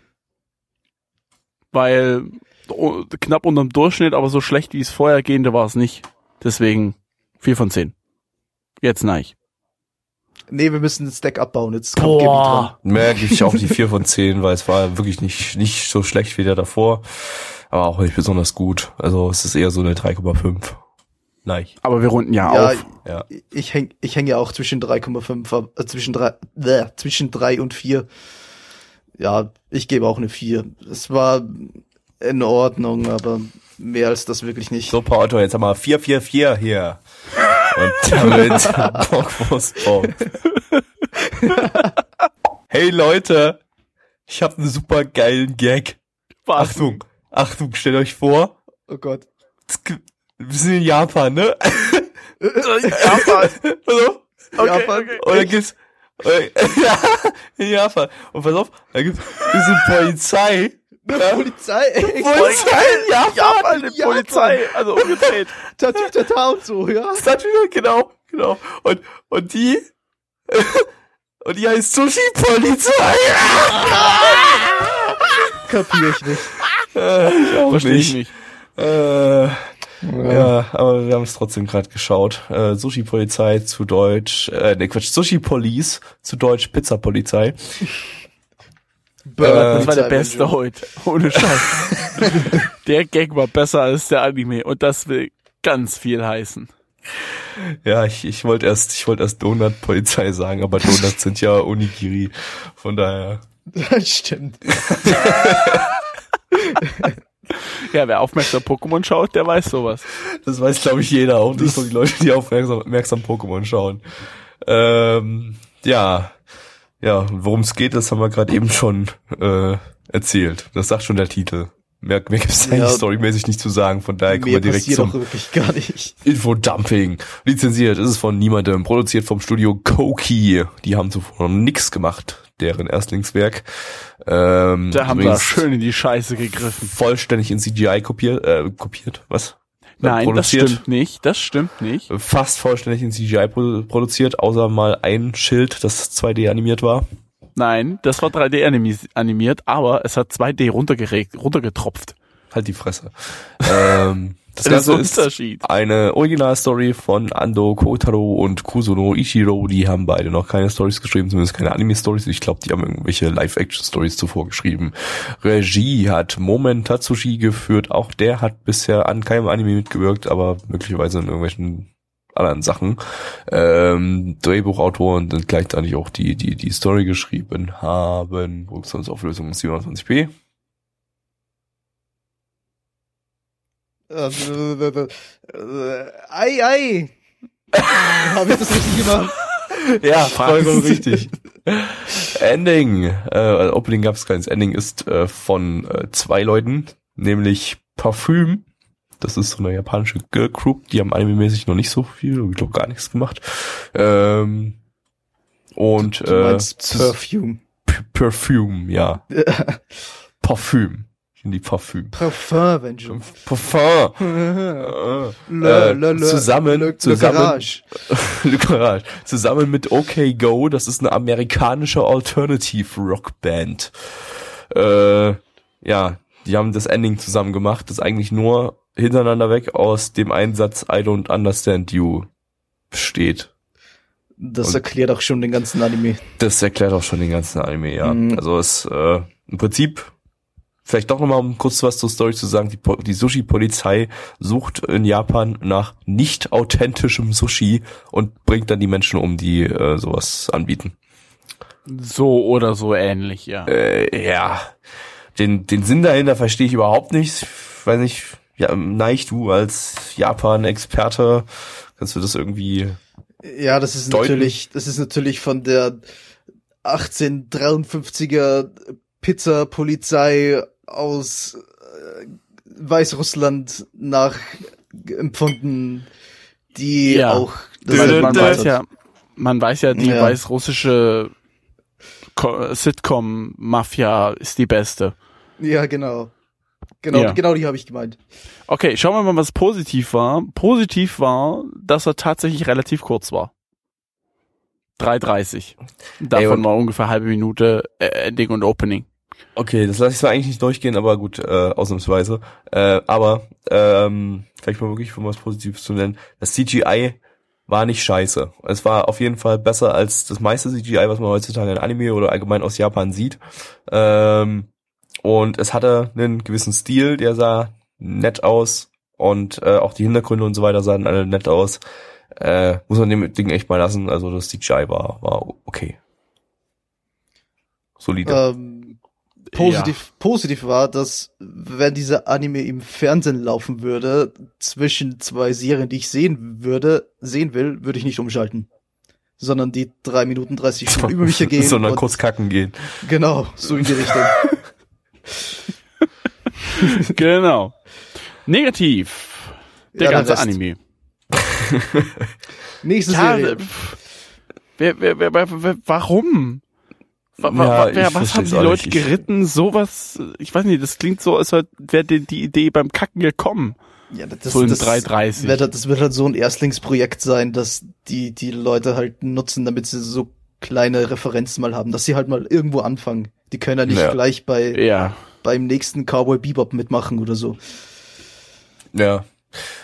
Weil knapp unterm Durchschnitt, aber so schlecht wie es vorhergehende war es nicht. Deswegen 4 von 10. Jetzt nein. Nee, wir müssen den Stack abbauen. Jetzt kommt dran. Mehr gebe ich auch die 4 von 10, weil es war wirklich nicht, nicht so schlecht wie der davor, aber auch nicht besonders gut. Also es ist eher so eine 3,5. Nein. Aber wir runden ja, Ja, auf. Ja. ich häng, ich hänge ja auch zwischen 3,5, ab- äh, zwischen drei, äh, zwischen drei und vier. Ja, ich gebe auch eine vier. Es war in Ordnung, aber mehr als das wirklich nicht. Paul Otto, jetzt haben wir 444 hier. Und damit hey Leute, ich habe einen super geilen Gag. Was? Achtung, Achtung, stellt euch vor, Oh Gott. wir sind in Japan, ne? Japan. Also, Okay, Japan. okay. Und dann gibt's, in Japan. Und pass auf, da gibt's diese Polizei. Ja, Polizei, ey, Polizei in Japan. Japan, die Japan. Polizei, also umgedreht. Tatütata und so, ja. Statue, genau, genau. Und, und die, und die heißt Sushi-Polizei. Kapier ich nicht. Äh, ich auch Verstehe ich nicht. Äh, ja, aber wir haben es trotzdem gerade geschaut. Äh, Sushi-Polizei zu Deutsch, äh, ne Quatsch, Sushi-Police zu Deutsch Pizza-Polizei. Burger Das war der beste heute. Ohne Scheiß. der Gag war besser als der Anime und das will ganz viel heißen. Ja, ich, ich wollte erst, ich wollte erst Donut-Polizei sagen, aber Donuts sind ja Onigiri. Von daher. Das stimmt. Ja, wer aufmerksam Pokémon schaut, der weiß sowas. Das weiß, glaube ich, jeder, auch nicht nur die Leute, die aufmerksam, aufmerksam Pokémon schauen. Ähm, ja, ja, worum es geht, das haben wir gerade eben schon äh, erzählt. Das sagt schon der Titel. Mehr, mehr gibt es Ja. eigentlich storymäßig nicht zu sagen, von daher kommen wir direkt zum wirklich gar nicht. Infodumping. Lizenziert ist es von niemandem, produziert vom Studio Koki. Die haben zuvor noch nix gemacht, deren Erstlingswerk. Ähm, Da haben wir schön in die Scheiße gegriffen. vollständig in CGI kopiert, äh, kopiert, was? Nein, produziert. das stimmt nicht. Das stimmt nicht. fast vollständig in CGI pro produziert, außer mal ein Schild, das 2D animiert war. Nein, das war 3D animi- animiert, aber es hat 2D runtergeregt, runtergetropft. Halt die Fresse. ähm, das Das ist Ganze ist Unterschied. eine Originalstory von Ando Kotaro und Kusuno Ichiro. Die haben beide noch keine Stories geschrieben, zumindest keine Anime-Stories. Ich glaube, die haben irgendwelche Live-Action-Stories zuvor geschrieben. Regie hat Moment Tatsushi geführt. Auch der hat bisher an keinem Anime mitgewirkt, aber möglicherweise in irgendwelchen anderen Sachen. Ähm, Drehbuchautoren sind gleichzeitig auch die, die die Story geschrieben haben. Produktionsauflösung 27p. Äh, äh, äh, ei, ei. Habe ich das richtig gemacht? Ja, vollkommen richtig. Ending. Äh, Opening gab es keins. Ending ist äh, von äh, zwei Leuten, nämlich Parfüm. Das ist so eine japanische Girl Group. Die haben anime-mäßig noch nicht so viel, ich glaube gar nichts gemacht. Ähm, und äh, Perfume. Perfume, ja. Parfüm. Die Parfüm. Parfum, wenn schon. Parfum. Le, Äh, le, le, zusammen- le, zusammen- Le Garage. Le Garage. Zusammen mit OK Go, das ist eine amerikanische Alternative Rock Band. Äh, ja, die haben das Ending zusammen gemacht, das eigentlich nur hintereinander weg aus dem Einsatz I don't understand you besteht. Das Und- erklärt auch schon den ganzen Anime. Das erklärt auch schon den ganzen Anime, ja. Mhm. Also es äh, im Prinzip vielleicht doch nochmal um kurz was zur Story zu sagen, die, Po- die Sushi-Polizei sucht in Japan nach nicht authentischem Sushi und bringt dann die Menschen um, die äh, sowas anbieten. So oder so ähnlich, ja. Äh, ja, den, den Sinn dahinter verstehe ich überhaupt nicht. Ich weiß nicht, ja, Neich, du als Japan-Experte, kannst du das irgendwie Ja, das ist Deuten. natürlich, das ist natürlich von der 1853er Pizza-Polizei aus äh, Weißrussland nach empfunden, die Ja. auch Man, Dö, man dö. weiß ja, man weiß ja, die Ja. weißrussische Ko- Sitcom-Mafia ist die beste. Ja, genau. Genau, Ja. genau die habe ich gemeint. Okay, schauen wir mal, was positiv war. Positiv war, dass er tatsächlich relativ kurz war. 3,30. Davon Ey, war ungefähr halbe Minute äh, Ending und Opening. Okay, das lasse ich zwar eigentlich nicht durchgehen, aber gut, äh, ausnahmsweise. Äh, aber ähm, vielleicht mal wirklich um was Positives zu nennen. Das CGI war nicht scheiße. Es war auf jeden Fall besser als das meiste CGI, was man heutzutage in Anime oder allgemein aus Japan sieht. Ähm, und es hatte einen gewissen Stil, der sah nett aus und äh, auch die Hintergründe und so weiter sahen alle nett aus. Äh, muss man dem Ding echt mal lassen. Also das CGI war war okay. Solide. Ähm, positiv, positiv war, dass wenn dieser Anime im Fernsehen laufen würde, zwischen zwei Serien, die ich sehen würde, sehen will, würde ich nicht umschalten. Sondern die drei Minuten 30 Stunden über mich ergehen. sondern und- kurz kacken gehen. Genau, so in die Richtung. genau. Negativ. Der Ja, ganze. Anime. Nächste Ja, Serie. wer, wer, wer, wer, wer, warum? Wa- wa- Ja, wer, was haben die Leute nicht. Ich- geritten? Sowas, ich weiß nicht, das klingt so, als wäre die, Idee beim Kacken gekommen. Ja, das, so in das 3,30. Wird, halt- das wird halt so ein Erstlingsprojekt sein, dass die, die Leute halt nutzen, damit sie so kleine Referenzen mal haben, dass sie halt mal irgendwo anfangen. Die können ja nicht Ja. gleich bei, Ja. beim nächsten Cowboy Bebop mitmachen oder so. Ja.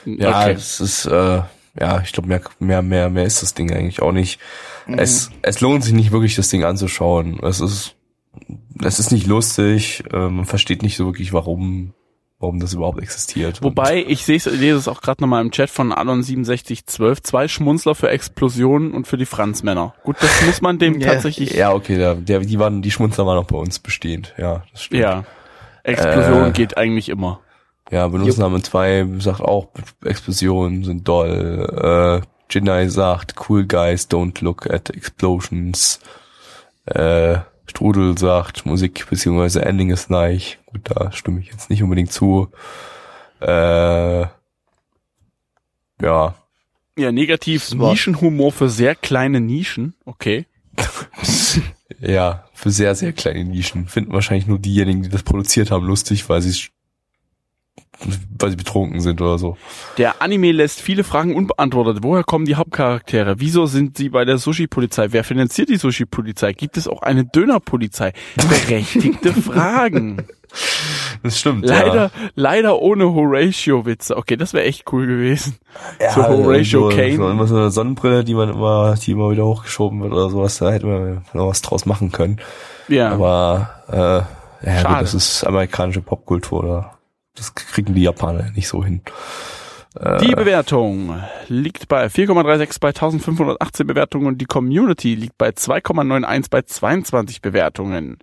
Ja, okay. es ist, äh, ja, ich glaube, mehr, mehr, mehr, mehr ist das Ding eigentlich auch nicht. Mhm. Es, es lohnt sich nicht wirklich, das Ding anzuschauen. Es ist, es ist nicht lustig, äh, man versteht nicht so wirklich, warum, warum das überhaupt existiert. Wobei, ich sehe lese es auch gerade nochmal im Chat von Alon6712, zwei Schmunzler für Explosionen und für die Franzmänner. Gut, das muss man dem Ja. tatsächlich, ja, okay, der, der, die waren, die Schmunzler waren auch bei uns bestehend. Ja, das stimmt. ja. Explosion Äh. geht eigentlich immer. Ja, Benutzername 2 sagt auch, Explosionen sind doll. Äh, Jinai sagt, cool guys don't look at explosions. Äh, Strudel sagt, Musik bzw. Ending ist neich. Gut, da stimme ich jetzt nicht unbedingt zu. Äh, ja, Ja, negativ Smart. Nischenhumor für sehr kleine Nischen. Okay. ja, für sehr, sehr kleine Nischen. Finden wahrscheinlich nur diejenigen, die das produziert haben, lustig, weil sie es weil sie betrunken sind oder so. Der Anime lässt viele Fragen unbeantwortet. Woher kommen die Hauptcharaktere? Wieso sind sie bei der Sushi-Polizei? Wer finanziert die Sushi-Polizei? Gibt es auch eine Döner-Polizei? Berechtigte Fragen. Das stimmt. Leider, ja. leider ohne Horatio-Witze. Okay, das wäre echt cool gewesen. Ja, so Horatio so, Kane. So immer so eine Sonnenbrille, die man immer, die immer wieder hochgeschoben wird oder sowas. Da hätte man noch was draus machen können. Ja. Aber äh, ja, Schade. gut, das ist amerikanische Popkultur. Oder? Das kriegen die Japaner nicht so hin. Die Bewertung liegt bei 4,36 bei 1518 Bewertungen und die Community liegt bei 2,91 bei 22 Bewertungen.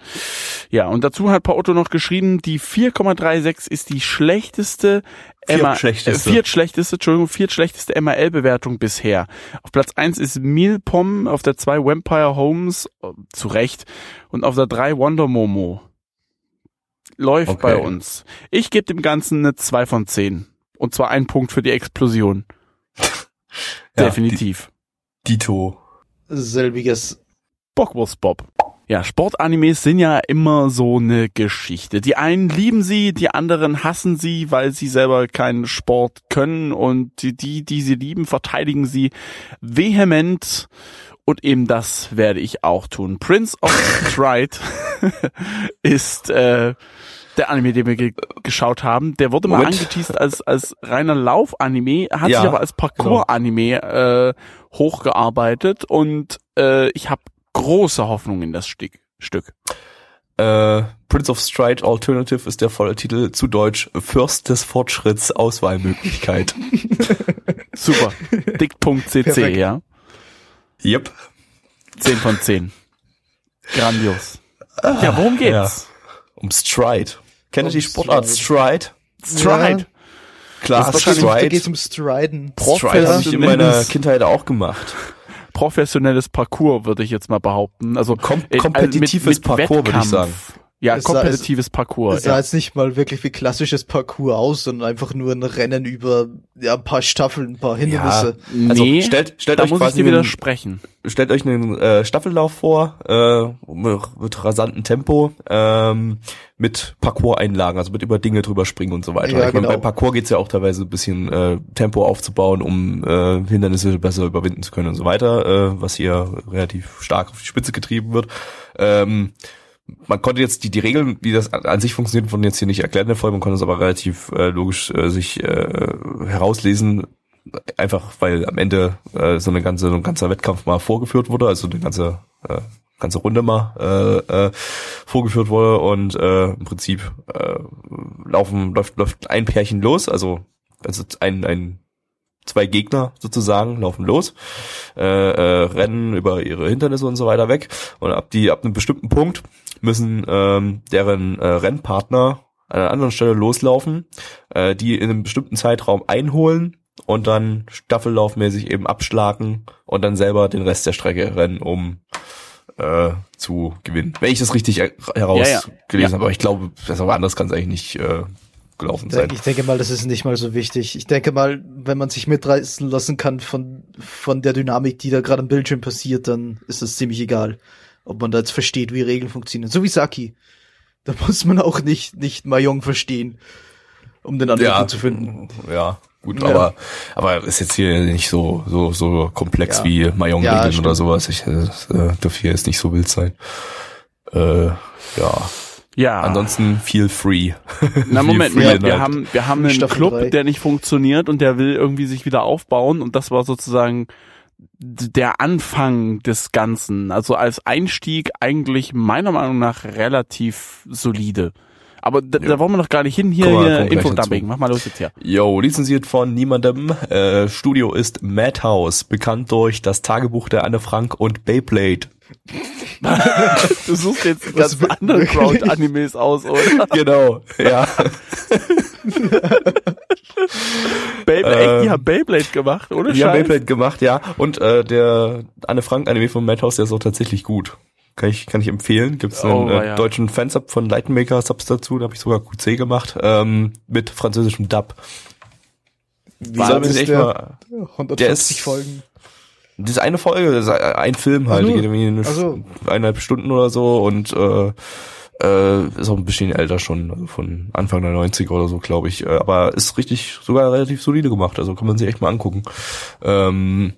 Ja, und dazu hat Paotto noch geschrieben, die 4,36 ist die schlechteste Viertschlechteste. Äh, viertschlechteste, Entschuldigung, viertschlechteste MRL-Bewertung bisher. Auf Platz 1 ist Milpom, auf der 2 Vampire Homes, äh, zu Recht, und auf der 3 Wonder Momo. Läuft Okay. bei uns. Ich gebe dem Ganzen eine 2 von 10. Und zwar ein Punkt für die Explosion. Ja, Definitiv. Dito. Selbiges. Bockwurst Bob. Ja, Sportanimes sind ja immer so eine Geschichte. Die einen lieben sie, die anderen hassen sie, weil sie selber keinen Sport können und die, die sie lieben, verteidigen sie vehement. Und eben das werde ich auch tun. Prince of Stride ist äh, der Anime, den wir ge geschaut haben. Der wurde mal Moment. angeteased als, als reiner Lauf-Anime, hat Ja, sich aber als Parcours-Anime äh, hochgearbeitet und äh, ich habe große Hoffnung in das Stück. Stück. Äh, Prince of Stride Alternative ist der volle Titel zu Deutsch Fürst des Fortschritts Auswahlmöglichkeit. Super. Dick.cc, ja. Yep. 10 von 10. Grandios. Ja, worum geht's? Um Stride. Kennt ihr Um die Sportart Stride? Stride. Klar, Das ist Da wahrscheinlich- geht's Stride. um Striden. Stride habe ich in meiner Kindheit auch gemacht. Professionelles Parcours, würde ich jetzt mal behaupten. Also Kom äh, kompetitives Parcours, würde ich sagen. Ja, Es sah- kompetitives Parcours. Es sah Ja. jetzt nicht mal wirklich wie klassisches Parcours aus, sondern einfach nur ein Rennen über ja, ein paar Staffeln, ein paar Hindernisse. Also Nee, stellt, stellt da euch muss ich quasi dir einen, widersprechen. stellt euch einen äh, Staffellauf vor, äh, mit, mit rasantem Tempo, ähm, mit Parcours-Einlagen, also mit über Dinge drüber springen und so weiter. Ja, ich meine, genau. bei Parcours geht's ja auch teilweise ein bisschen äh, Tempo aufzubauen, um äh, Hindernisse besser überwinden zu können und so weiter, äh, was hier relativ stark auf die Spitze getrieben wird. Ähm, man konnte jetzt die, die Regeln, wie das an sich funktioniert, wurden jetzt hier nicht erklärt in der Folge, man konnte es aber relativ äh, logisch äh, sich äh, herauslesen, einfach weil am Ende äh, so eine ganze so ein ganzer Wettkampf mal vorgeführt wurde, also eine ganze äh, ganze Runde mal äh, äh, vorgeführt wurde. Und äh, im Prinzip äh, laufen läuft läuft ein Pärchen los, also also ein ein zwei Gegner sozusagen laufen los, äh, äh, rennen über ihre Hindernisse und so weiter weg und ab die ab einem bestimmten Punkt müssen ähm, deren äh, Rennpartner an einer anderen Stelle loslaufen, äh, die in einem bestimmten Zeitraum einholen und dann staffellaufmäßig eben abschlagen und dann selber den Rest der Strecke rennen, um äh, zu gewinnen. Wenn ich das richtig er- herausgelesen Ja, ja. Ja. habe, aber ich glaube, das aber anders kann es eigentlich nicht äh, gelaufen sein. Ich denke mal, das ist nicht mal so wichtig. Ich denke mal, wenn man sich mitreißen lassen kann von, von der Dynamik, die da gerade am Bildschirm passiert, dann ist es ziemlich egal, ob man da jetzt versteht, wie Regeln funktionieren. So wie Saki. Da muss man auch nicht, nicht Mahjong verstehen, um den anderen gut zu finden. Ja, gut, Ja. aber aber ist jetzt hier nicht so so so komplex Ja. wie Mayong Ja, Regeln stimmt. oder sowas. Ich äh, das, äh, dürfte hier jetzt nicht so wild sein. Äh, ja, Ja. ansonsten feel free. Na Moment, free wir, wir haben wir haben einen Staffel Club, drei. der nicht funktioniert und der will irgendwie sich wieder aufbauen und das war sozusagen der Anfang des Ganzen. Also als Einstieg eigentlich meiner Meinung nach relativ solide. Aber da, da wollen wir noch gar nicht hin. Hier, wir- hier Infodumping. Mach mal los jetzt hier. Yo, lizenziert von niemandem. Äh, Studio ist Madhouse, bekannt durch das Tagebuch der Anne Frank und Beyblade. Du suchst jetzt wir- Underground-Animes aus, oder? Genau, ja. Beyblade, echt, die Ähm, haben Beyblade gemacht, oder? Die haben Beyblade gemacht, ja. Und äh, der Anne Frank Anime von Madhouse, der ist auch tatsächlich gut. Kann ich, kann ich empfehlen. Gibt es einen Oh, äh, ja. deutschen Fansub von Lightmaker Subs dazu, da habe ich sogar QC gemacht, ähm, mit französischem Dub. Wie Soll man echt der? mal, 150 der ist- Folgen. das ist eine Folge, das ist ein Film halt, Ach die so. geht irgendwie eine Ach so. eineinhalb Stunden oder so und äh, Äh, ist auch ein bisschen älter schon, also von Anfang der 90er oder so, glaube ich. Äh, aber ist richtig sogar relativ solide gemacht, also kann man sich echt mal angucken. Ähm,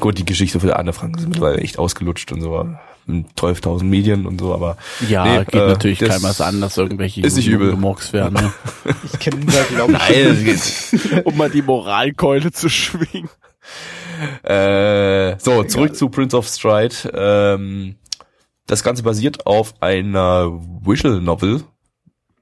gut, die Geschichte für Anne Frank ist mittlerweile echt ausgelutscht und so. 12.000 Medien und so, aber Ja, Nee, geht äh, natürlich das keinem was an, dass irgendwelche ist nicht übel. gemurkst werden, ne? Ich kenne da, glaube ich. Nein, das geht. um mal die Moralkeule zu schwingen. Äh, so, zurück zu Prince of Stride. Ähm, das Ganze basiert auf einer Visual Novel,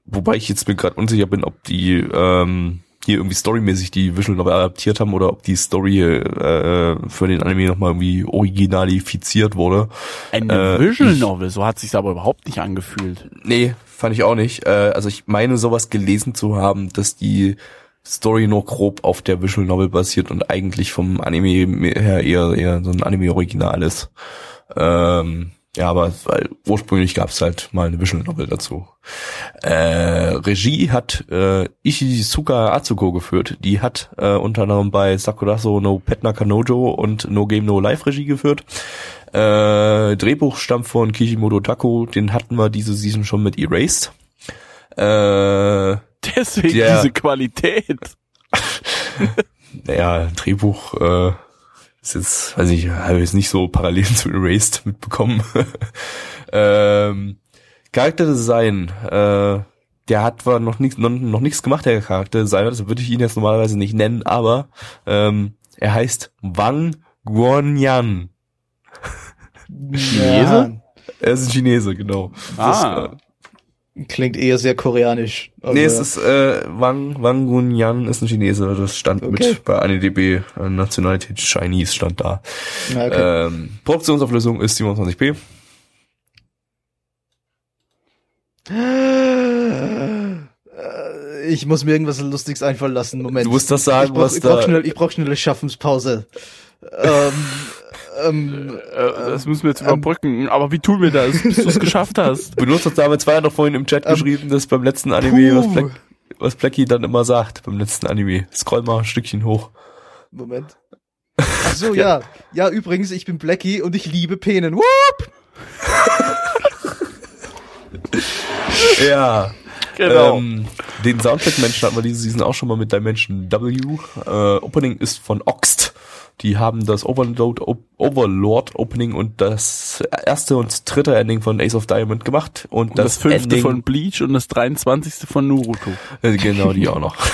wobei ich jetzt mir gerade unsicher bin, ob die ähm, hier irgendwie storymäßig die Visual Novel adaptiert haben oder ob die Story äh, für den Anime nochmal irgendwie originalifiziert wurde. Eine Äh, Visual Novel, so hat sich's aber überhaupt nicht angefühlt. Nee, fand ich auch nicht. Äh, also ich meine sowas gelesen zu haben, dass die Story nur grob auf der Visual Novel basiert und eigentlich vom Anime her eher, eher so ein Anime-Original ist. Ähm, ja, aber weil ursprünglich gab es halt mal eine Visual Novel dazu. Äh, Regie hat äh, Ishizuka Atsuko geführt. Die hat äh, unter anderem bei Sakuraso no Pet Nakanojo und No Game No Life Regie geführt. Äh, Drehbuch stammt von Kishimoto Tako, den hatten wir diese Season schon mit Erased. Äh, Deswegen Der- diese Qualität. naja, Drehbuch äh, ist jetzt, weiß ich, habe ich jetzt nicht so parallel zu Erased mitbekommen. ähm, Charakterdesign, äh, der hat zwar noch nichts noch, noch nichts gemacht, der Charakterdesigner, das würde ich ihn jetzt normalerweise nicht nennen, aber ähm, er heißt Wang Guanyan. Chinese? Er ist ein Chinese, genau. Ah. Das, Ja, klingt eher sehr koreanisch. aber- Nee, es ist äh, Wang Wang Gunyan ist ein Chinese, das stand Okay. mit bei AniDB, äh, Nationalität Chinese stand da. Okay. Ähm, Produktionsauflösung ist 27p. Äh, Ich muss mir irgendwas Lustiges einfallen lassen. Moment. Du musst das sagen, ich brauch, was ich brauch da- Schnell, ich brauch schnell eine Schaffenspause. ähm, ähm, Äh, das müssen wir jetzt überbrücken. Aber wie tun wir das, bis du es geschafft hast? Benutzt das damals zwei noch vorhin im Chat Ähm, geschrieben, dass beim letzten Anime, was, puh. Black, was Blackie dann immer sagt, beim letzten Anime. Scroll mal ein Stückchen hoch. Moment. Ach so, ja. ja. übrigens, ich bin Blackie und ich liebe Penen. Whoop! Ja. Genau. Ähm, den Soundtrack-Menschen hatten wir diese Season auch schon mal mit Dimension W. Äh, Opening ist von Oxt. Die haben das Overload, Op Overlord Opening und das erste und dritte Ending von Ace of Diamond gemacht. Und, Und das, das, fünfte Ending, von Bleach und das 23. von Naruto. Äh, Genau, die auch noch.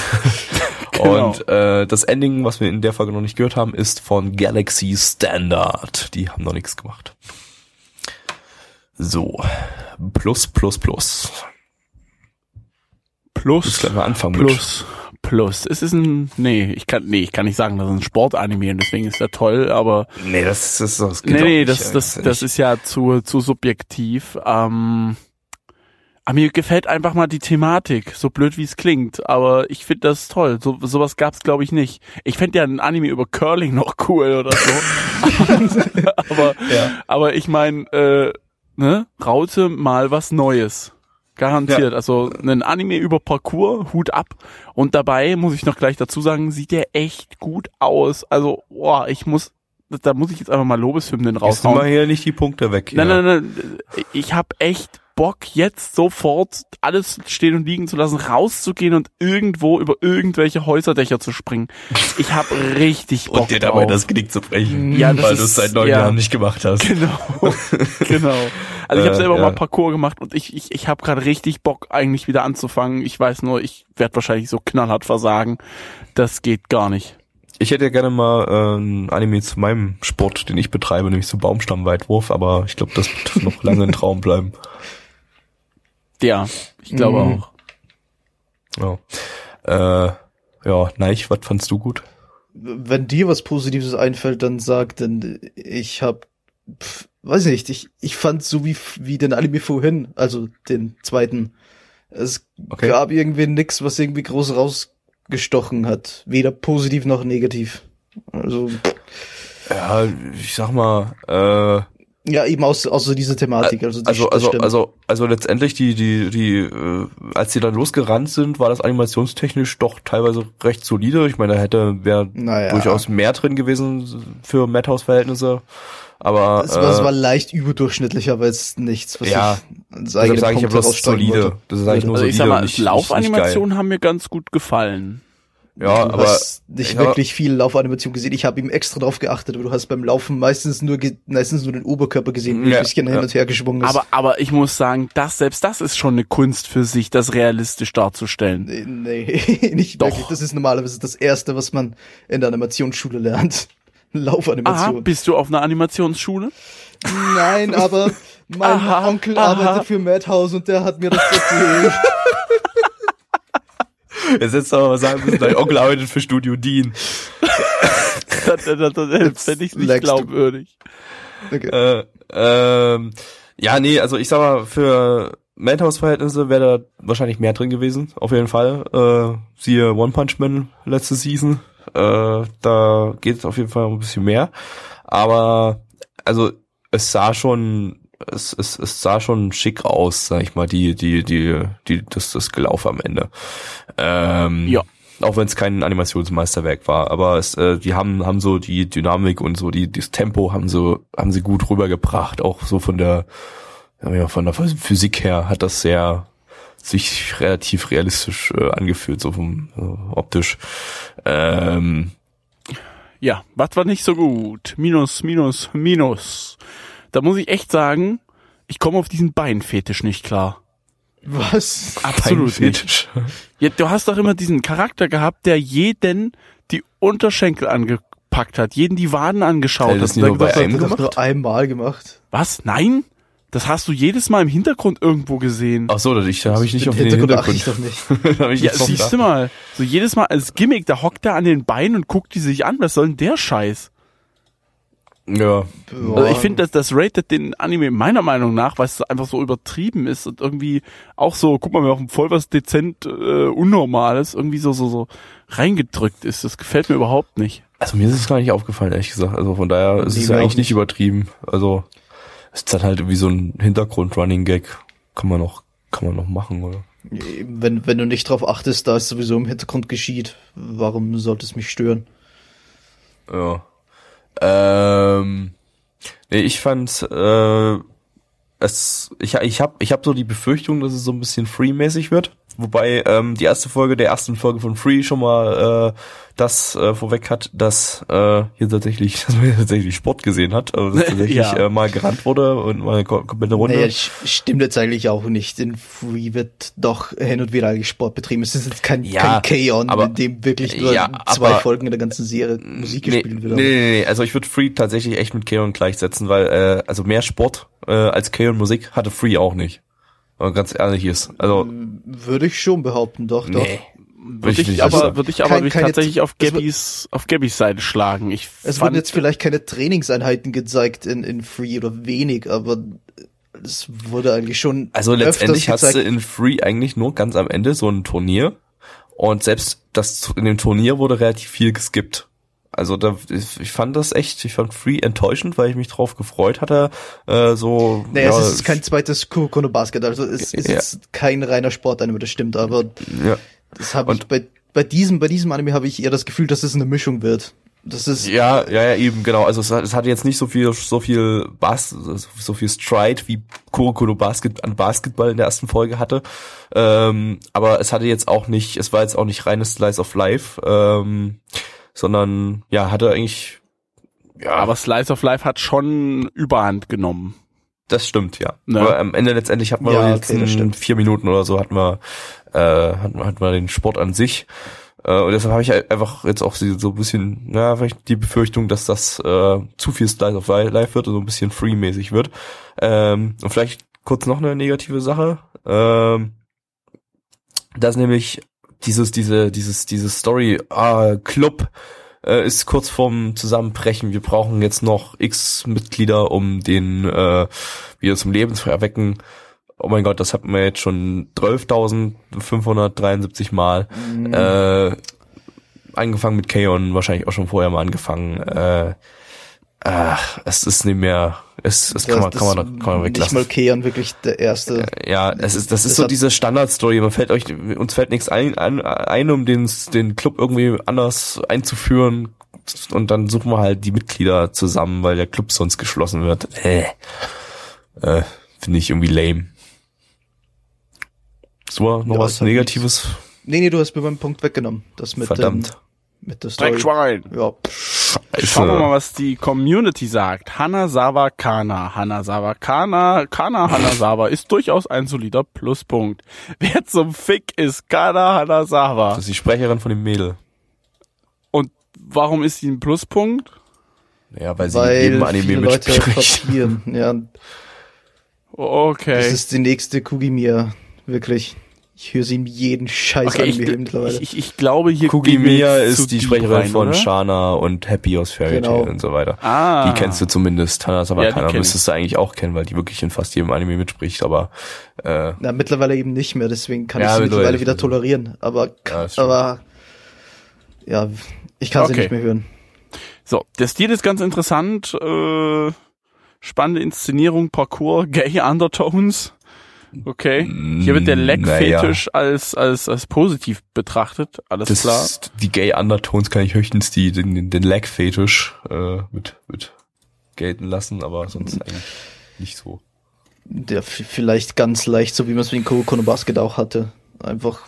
Genau. Und äh, das Ending, was wir in der Folge noch nicht gehört haben, ist von Galaxy Standard. Die haben noch nichts gemacht. So. Plus, plus, plus. Jetzt Plus, gleich mal anfangen plus, plus. Es ist ein, nee, ich kann, nee, ich kann nicht sagen, das ist ein Sportanime und deswegen ist er toll, aber. Nee, das, das, das geht nee, nee, nicht, das, das, das ist ja zu, zu subjektiv. Ähm, aber mir gefällt einfach mal die Thematik, so blöd wie es klingt. Aber ich finde das toll. So, sowas gab's glaube ich nicht. Ich fände ja ein Anime über Curling noch cool oder so. aber, Ja. aber ich meine, äh, ne, Raute mal was Neues. Garantiert. Also ein Anime über Parcours, Hut ab. Und dabei muss ich noch gleich dazu sagen, sieht der echt gut aus. Also, boah, ich muss, da muss ich jetzt einfach mal Lobeshymnen Gehst du mal raushauen. hier nicht die Punkte weg. Nein, ja. nein, nein. Ich habe echt Bock, jetzt sofort alles stehen und liegen zu lassen, rauszugehen und irgendwo über irgendwelche Häuserdächer zu springen. Ich habe richtig Bock Und dir dabei drauf. das Genick zu brechen, Ja, das weil du es seit neun ja. Jahren nicht gemacht hast. Genau, genau. Also ich habe Äh, selber ja. mal Parcours gemacht und ich, ich, ich habe gerade richtig Bock eigentlich wieder anzufangen. Ich weiß nur, ich werde wahrscheinlich so knallhart versagen. Das geht gar nicht. Ich hätte ja gerne mal äh, ein Anime zu meinem Sport, den ich betreibe, nämlich zu Baumstammweitwurf, aber ich glaube, das wird noch lange ein Traum bleiben. Ja, ich glaube Mhm. auch. Ja. Äh, ja, Neich, was fandst du gut? Wenn dir was Positives einfällt, dann sag, denn ich hab, pf, weiß nicht, ich, ich fand so wie, wie den Anime vorhin, also den zweiten, es Okay. gab irgendwie nix, was irgendwie groß rausgestochen hat. Weder positiv noch negativ. Also, Ja, ich sag mal, äh, Ja, eben aus, aus so dieser Thematik. Also, die, Also, also, also, also letztendlich die, die, die, äh, als die dann losgerannt sind, war das animationstechnisch doch teilweise recht solide. Ich meine, da hätte wäre Naja. durchaus mehr drin gewesen für Madhouse-Verhältnisse. Aber es, war, es äh, war leicht überdurchschnittlich, aber jetzt nichts, was Ja, ich sage ich ja bloß solide. wollte. Das sage ich nur Also ich solide sag und mal, Laufanimationen haben mir ganz gut gefallen. Ja, du aber hast nicht hab- wirklich viel Laufanimation gesehen. Ich habe ihm extra drauf geachtet, aber du hast beim Laufen meistens nur meistens nur den Oberkörper gesehen, wie Ja, ein bisschen hin ja. und her geschwungen ist. Aber, aber ich muss sagen, das, selbst das ist schon eine Kunst für sich, das realistisch darzustellen. nee, nee, nicht Doch. wirklich. Das ist normalerweise das erste, was man in der Animationsschule lernt. Aha, Laufanimation. bist du auf einer Animationsschule? Nein, aber mein Aha, Onkel aha. arbeitet für Madhouse und der hat mir das erzählt. Jetzt hättest du aber mal sagen müssen, dein Onkel arbeitet für Studio Dean. das, das, das, das fände ich nicht glaubwürdig. Okay. Äh, ähm, ja, nee, also ich sag mal, für Madhouse-Verhältnisse wäre da wahrscheinlich mehr drin gewesen, auf jeden Fall. Äh, siehe One Punch Man letzte Season. Äh, da geht es auf jeden Fall ein bisschen mehr. Aber, also, es sah schon, es, es, es sah schon schick aus, sag ich mal, die, die, die, die, das, das Gelaufe am Ende. Ähm, Ja. Auch wenn es kein Animationsmeisterwerk war, aber es, äh, die haben haben so die Dynamik und so die das Tempo haben so haben sie gut rübergebracht, auch so von der ja, von der Physik her hat das sehr sich relativ realistisch äh, angefühlt, so vom äh, optisch. Ähm, Ja, was war nicht so gut? Minus, minus, minus. Da muss ich echt sagen, ich komme auf diesen Beinfetisch nicht klar. Was? Absolut nicht. Ja, du hast doch immer diesen Charakter gehabt, der jeden die Unterschenkel angepackt hat, jeden die Waden angeschaut das hat. nicht und nur dann bei einem Das gemacht? nur einmal gemacht. Was? Nein? Das hast du jedes Mal im Hintergrund irgendwo gesehen. Ach so, das ich, da habe ich nicht auf den Hintergrund Hintergrund. ich doch nicht. Da ich ja, siehst du mal. So jedes Mal als Gimmick, da hockt er an den Beinen und guckt die sich an. Was soll denn der Scheiß? Ja, Also ich finde, dass das rated den Anime meiner Meinung nach, weil es einfach so übertrieben ist und irgendwie auch so, guck mal, wir machen voll was dezent äh, Unnormales, irgendwie so so so reingedrückt ist. Das gefällt mir überhaupt nicht. Also mir ist es gar nicht aufgefallen, ehrlich gesagt. Also von daher ist Nee, es ja eigentlich nicht übertrieben. Also es ist dann halt wie so ein Hintergrund-Running-Gag. Kann man noch, kann man noch machen, oder? Wenn, wenn du nicht drauf achtest, da es sowieso im Hintergrund geschieht, warum sollte es mich stören? Ja. Ähm, nee, ich fand, äh, es, ich, ich habe ich hab so die Befürchtung, dass es so ein bisschen Free-mäßig wird. Wobei ähm, die erste Folge der ersten Folge von Free schon mal äh, das äh, vorweg hat, dass äh, hier tatsächlich, dass man hier tatsächlich Sport gesehen hat, also dass tatsächlich Ja. äh, mal gerannt wurde und mal eine ko- komplette Runde. Naja, stimmt jetzt eigentlich auch nicht. In Free wird doch hin und wieder Sport betrieben. Es ist jetzt kein, Ja, kein K-On, aber- in dem wirklich nur Ja, zwei aber- Folgen in der ganzen Serie Musik nee, gespielt wird. Nee, nee, nee, also ich würde Free tatsächlich echt mit Keon gleichsetzen, weil äh, also mehr Sport äh, als Keon Musik hatte Free auch nicht. Wenn man ganz ehrlich ist. Also Würde ich schon behaupten, doch, doch. nee. Würde ich, nicht aber würde ich aber Kein- mich keine- tatsächlich auf Gabbys auf Gabbys Seite schlagen. Ich Es wurden jetzt vielleicht keine Trainingseinheiten gezeigt in, in Free oder wenig, aber es wurde eigentlich schon. Also letztendlich hast du in Free eigentlich nur ganz am Ende so ein Turnier und selbst das in dem Turnier wurde relativ viel geskippt. Also da, ich fand das echt, ich fand Free enttäuschend, weil ich mich drauf gefreut hatte. Äh, so, Naja, ja, es ist kein zweites Kurokono Basket, also es ist Ja. jetzt kein reiner Sportanime, das stimmt, aber ja, das habe ich bei, bei diesem, bei diesem Anime habe ich eher das Gefühl, dass es eine Mischung wird. Das ist, ja, ja, ja, eben genau. Also es, hat- es hatte jetzt nicht so viel, so viel Bas, so viel Stride wie Kurokuro Basket an Basketball in der ersten Folge hatte. Ähm, aber es hatte jetzt auch nicht, es war jetzt auch nicht reines Slice of Life, ähm, sondern ja, hatte eigentlich ja, aber Slice of Life hat schon Überhand genommen. Das stimmt, ja. Ne? Aber am Ende letztendlich hatten wir Ja, die okay, stimmt. vier Minuten oder so hatten wir, äh, hatten, wir- hatten wir den Sport an sich. Äh, und deshalb habe ich einfach jetzt auch so so ein bisschen, na, vielleicht die Befürchtung, dass das äh, zu viel Slice of Life wird und so ein bisschen free-mäßig wird. Ähm, und vielleicht kurz noch eine negative Sache. Ähm, dass nämlich dieses, diese, dieses, diese Story, ah, Club äh, ist kurz vorm Zusammenbrechen. Wir brauchen jetzt noch x Mitglieder, um den äh, wieder zum Leben zu erwecken. Oh mein Gott, das hatten wir jetzt schon 12.573 Mal. Mhm. Äh, angefangen mit Kaon, wahrscheinlich auch schon vorher mal angefangen. Äh, ach, es ist nicht mehr, es, es kann man, kann man, kann man Nicht weglassen. mal Kean wirklich der erste. Ja, es ist, das ist Das so diese Standardstory. Man fällt euch, uns fällt nichts ein, ein, ein um den, den Club irgendwie anders einzuführen. Und dann suchen wir halt die Mitglieder zusammen, weil der Club sonst geschlossen wird. Äh, äh finde ich irgendwie lame. So, noch Ja, was ist Negatives? Nee, nee, du hast mir meinen Punkt weggenommen. Das mit, Verdammt. dem, mit der Story. Dreckschwein. Ja. Schauen wir mal, was die Community sagt. Hanasawa Kana. Hanasawa Kana. Kana Hanasawa ist durchaus ein solider Pluspunkt. Wer zum Fick ist Kana Hanasawa? Das ist die Sprecherin von dem Mädel. Und warum ist sie ein Pluspunkt? Ja, weil sie Weil mit jedem Anime viele Leute mitspricht. Ja, Okay. das ist die nächste Kugimiya. Wirklich. Ich höre sie in jeden Scheiß okay ich, Anime mittlerweile. ich, ich, ich glaube, hier Kugimiya ist die Sprecherin rein, von oder? Shana und Happy aus Fairy Genau. Tail und so weiter. Ah. Die kennst du zumindest. Ja, Kana kenn ich. müsstest du eigentlich auch kennen, weil die wirklich in fast jedem Anime mitspricht, aber äh, Na, mittlerweile eben nicht mehr, deswegen kann Ja, ich sie mittlerweile wieder tolerieren. Aber, Ja, aber, ja, ich kann sie Okay. nicht mehr hören. So, der Stil ist ganz interessant. Äh, spannende Inszenierung, Parcours, Gay Undertones. Okay. Hier wird der Mm, Leck-Fetisch als, als, als positiv betrachtet. Alles das klar. ist, die Gay Undertones kann ich höchstens die, den, den Leg-Fetisch äh, mit, mit gelten lassen, aber sonst eigentlich nicht so. Der vielleicht ganz leicht, so wie man es mit Kuroko no Basket auch hatte. Einfach,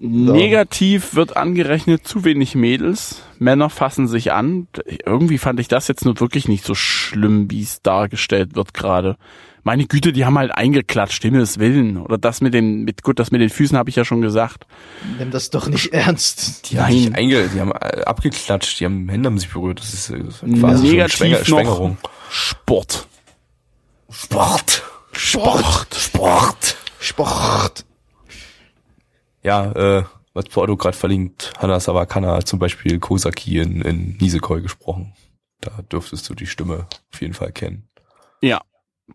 Negativ wird angerechnet zu wenig Mädels. Männer fassen sich an. Irgendwie fand ich das jetzt nur wirklich nicht so schlimm, wie es dargestellt wird gerade. Meine Güte, die haben halt eingeklatscht, Himmels Willen. Oder das mit den, mit gut, das mit den Füßen habe ich ja schon gesagt. nimm das doch nicht ernst. Die haben nicht einge, die haben äh, abgeklatscht, die haben Hände haben sich berührt. Das ist, äh, das ist quasi Negativ Schwänger, noch Schwängerung. Sport. Sport. Sport. Sport. Sport. Ja, äh, was Porto gerade verlinkt, Hanasawa Kana hat zum Beispiel Kosaki in, in Nisekoi gesprochen. Da dürftest du die Stimme auf jeden Fall kennen. Ja,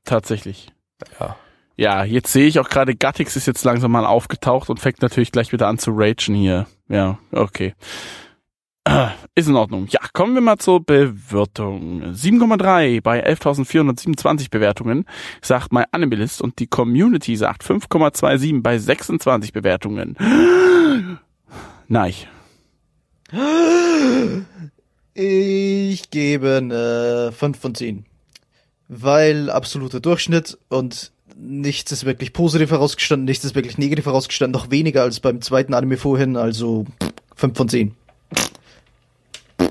tatsächlich. Ja. Ja, jetzt sehe ich auch gerade, Gattix ist jetzt langsam mal aufgetaucht und fängt natürlich gleich wieder an zu ragen hier. Ja, okay. Äh, Ist in Ordnung. Ja, kommen wir mal zur Bewertung. 7,3 bei 11.427 Bewertungen, sagt mein Animalist und die Community sagt 5,27 bei 26 Bewertungen. Nein. Ich gebe eine 5 von 10. Weil absoluter Durchschnitt und nichts ist wirklich positiv herausgestanden, nichts ist wirklich negativ herausgestanden, noch weniger als beim zweiten Anime vorhin, also 5 von 10. Äh,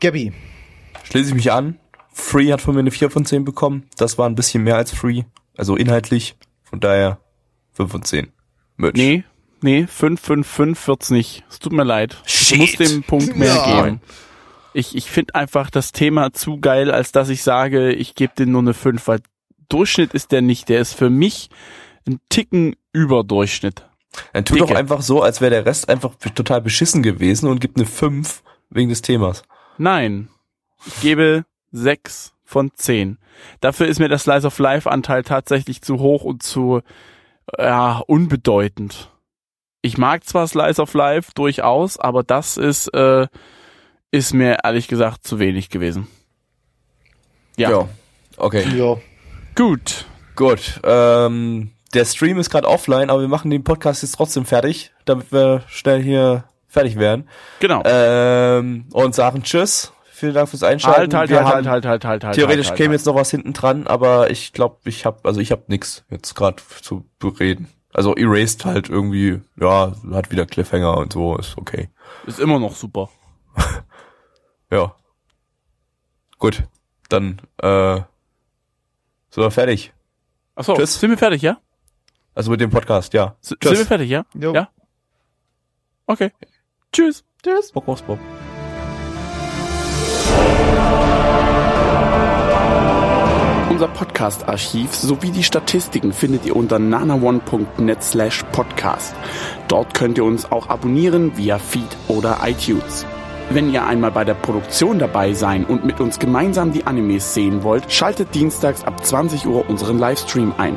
Gabby, Schließe ich mich an. Free hat von mir eine 4 von 10 bekommen. Das war ein bisschen mehr als Free. Also inhaltlich. Von daher 5 von 10. Merch. Nee, nee, 5, 5, 5 wird's nicht. Es tut mir leid. Ich Shit. muss dem Punkt mehr Ja. geben. Ich, ich finde einfach das Thema zu geil, als dass ich sage, ich gebe dem nur eine 5, weil Durchschnitt ist der nicht. Der ist für mich ein Ticken über Durchschnitt. Dann tu Dicke. doch einfach so, als wäre der Rest einfach total beschissen gewesen und gibt eine 5 wegen des Themas. Nein, ich gebe 6 von 10. Dafür ist mir der Slice of Life Anteil tatsächlich zu hoch und zu ja, unbedeutend. Ich mag zwar Slice of Life durchaus, aber das ist äh, ist mir ehrlich gesagt zu wenig gewesen. Ja, Okay. ja, gut. Gut. Ähm, der Stream ist gerade offline, aber wir machen den Podcast jetzt trotzdem fertig, damit wir schnell hier fertig werden. Genau. Ähm, und sagen Tschüss. Vielen Dank fürs Einschalten. halt, halt, Wir halt, halt, halt, halt, halt, halt. Theoretisch halt, käme halt. jetzt noch was hinten dran, aber ich glaube, ich habe, also ich habe nix jetzt gerade zu bereden. Also Erased halt irgendwie, ja, hat wieder Cliffhanger und so, ist okay. Ist immer noch super. Ja. Gut, dann äh, sind wir fertig. Achso, Tschüss. sind wir fertig, ja? Also mit dem Podcast, ja. S Tschüss. sind wir fertig, ja? Jo. Ja. Okay. Tschüss. Tschüss. Bock aufs Bob. Unser Podcast-Archiv sowie die Statistiken findet ihr unter nanaone.net slash podcast. Dort könnt ihr uns auch abonnieren via Feed oder iTunes. Wenn ihr einmal bei der Produktion dabei sein und mit uns gemeinsam die Animes sehen wollt, schaltet dienstags ab 20 Uhr unseren Livestream ein.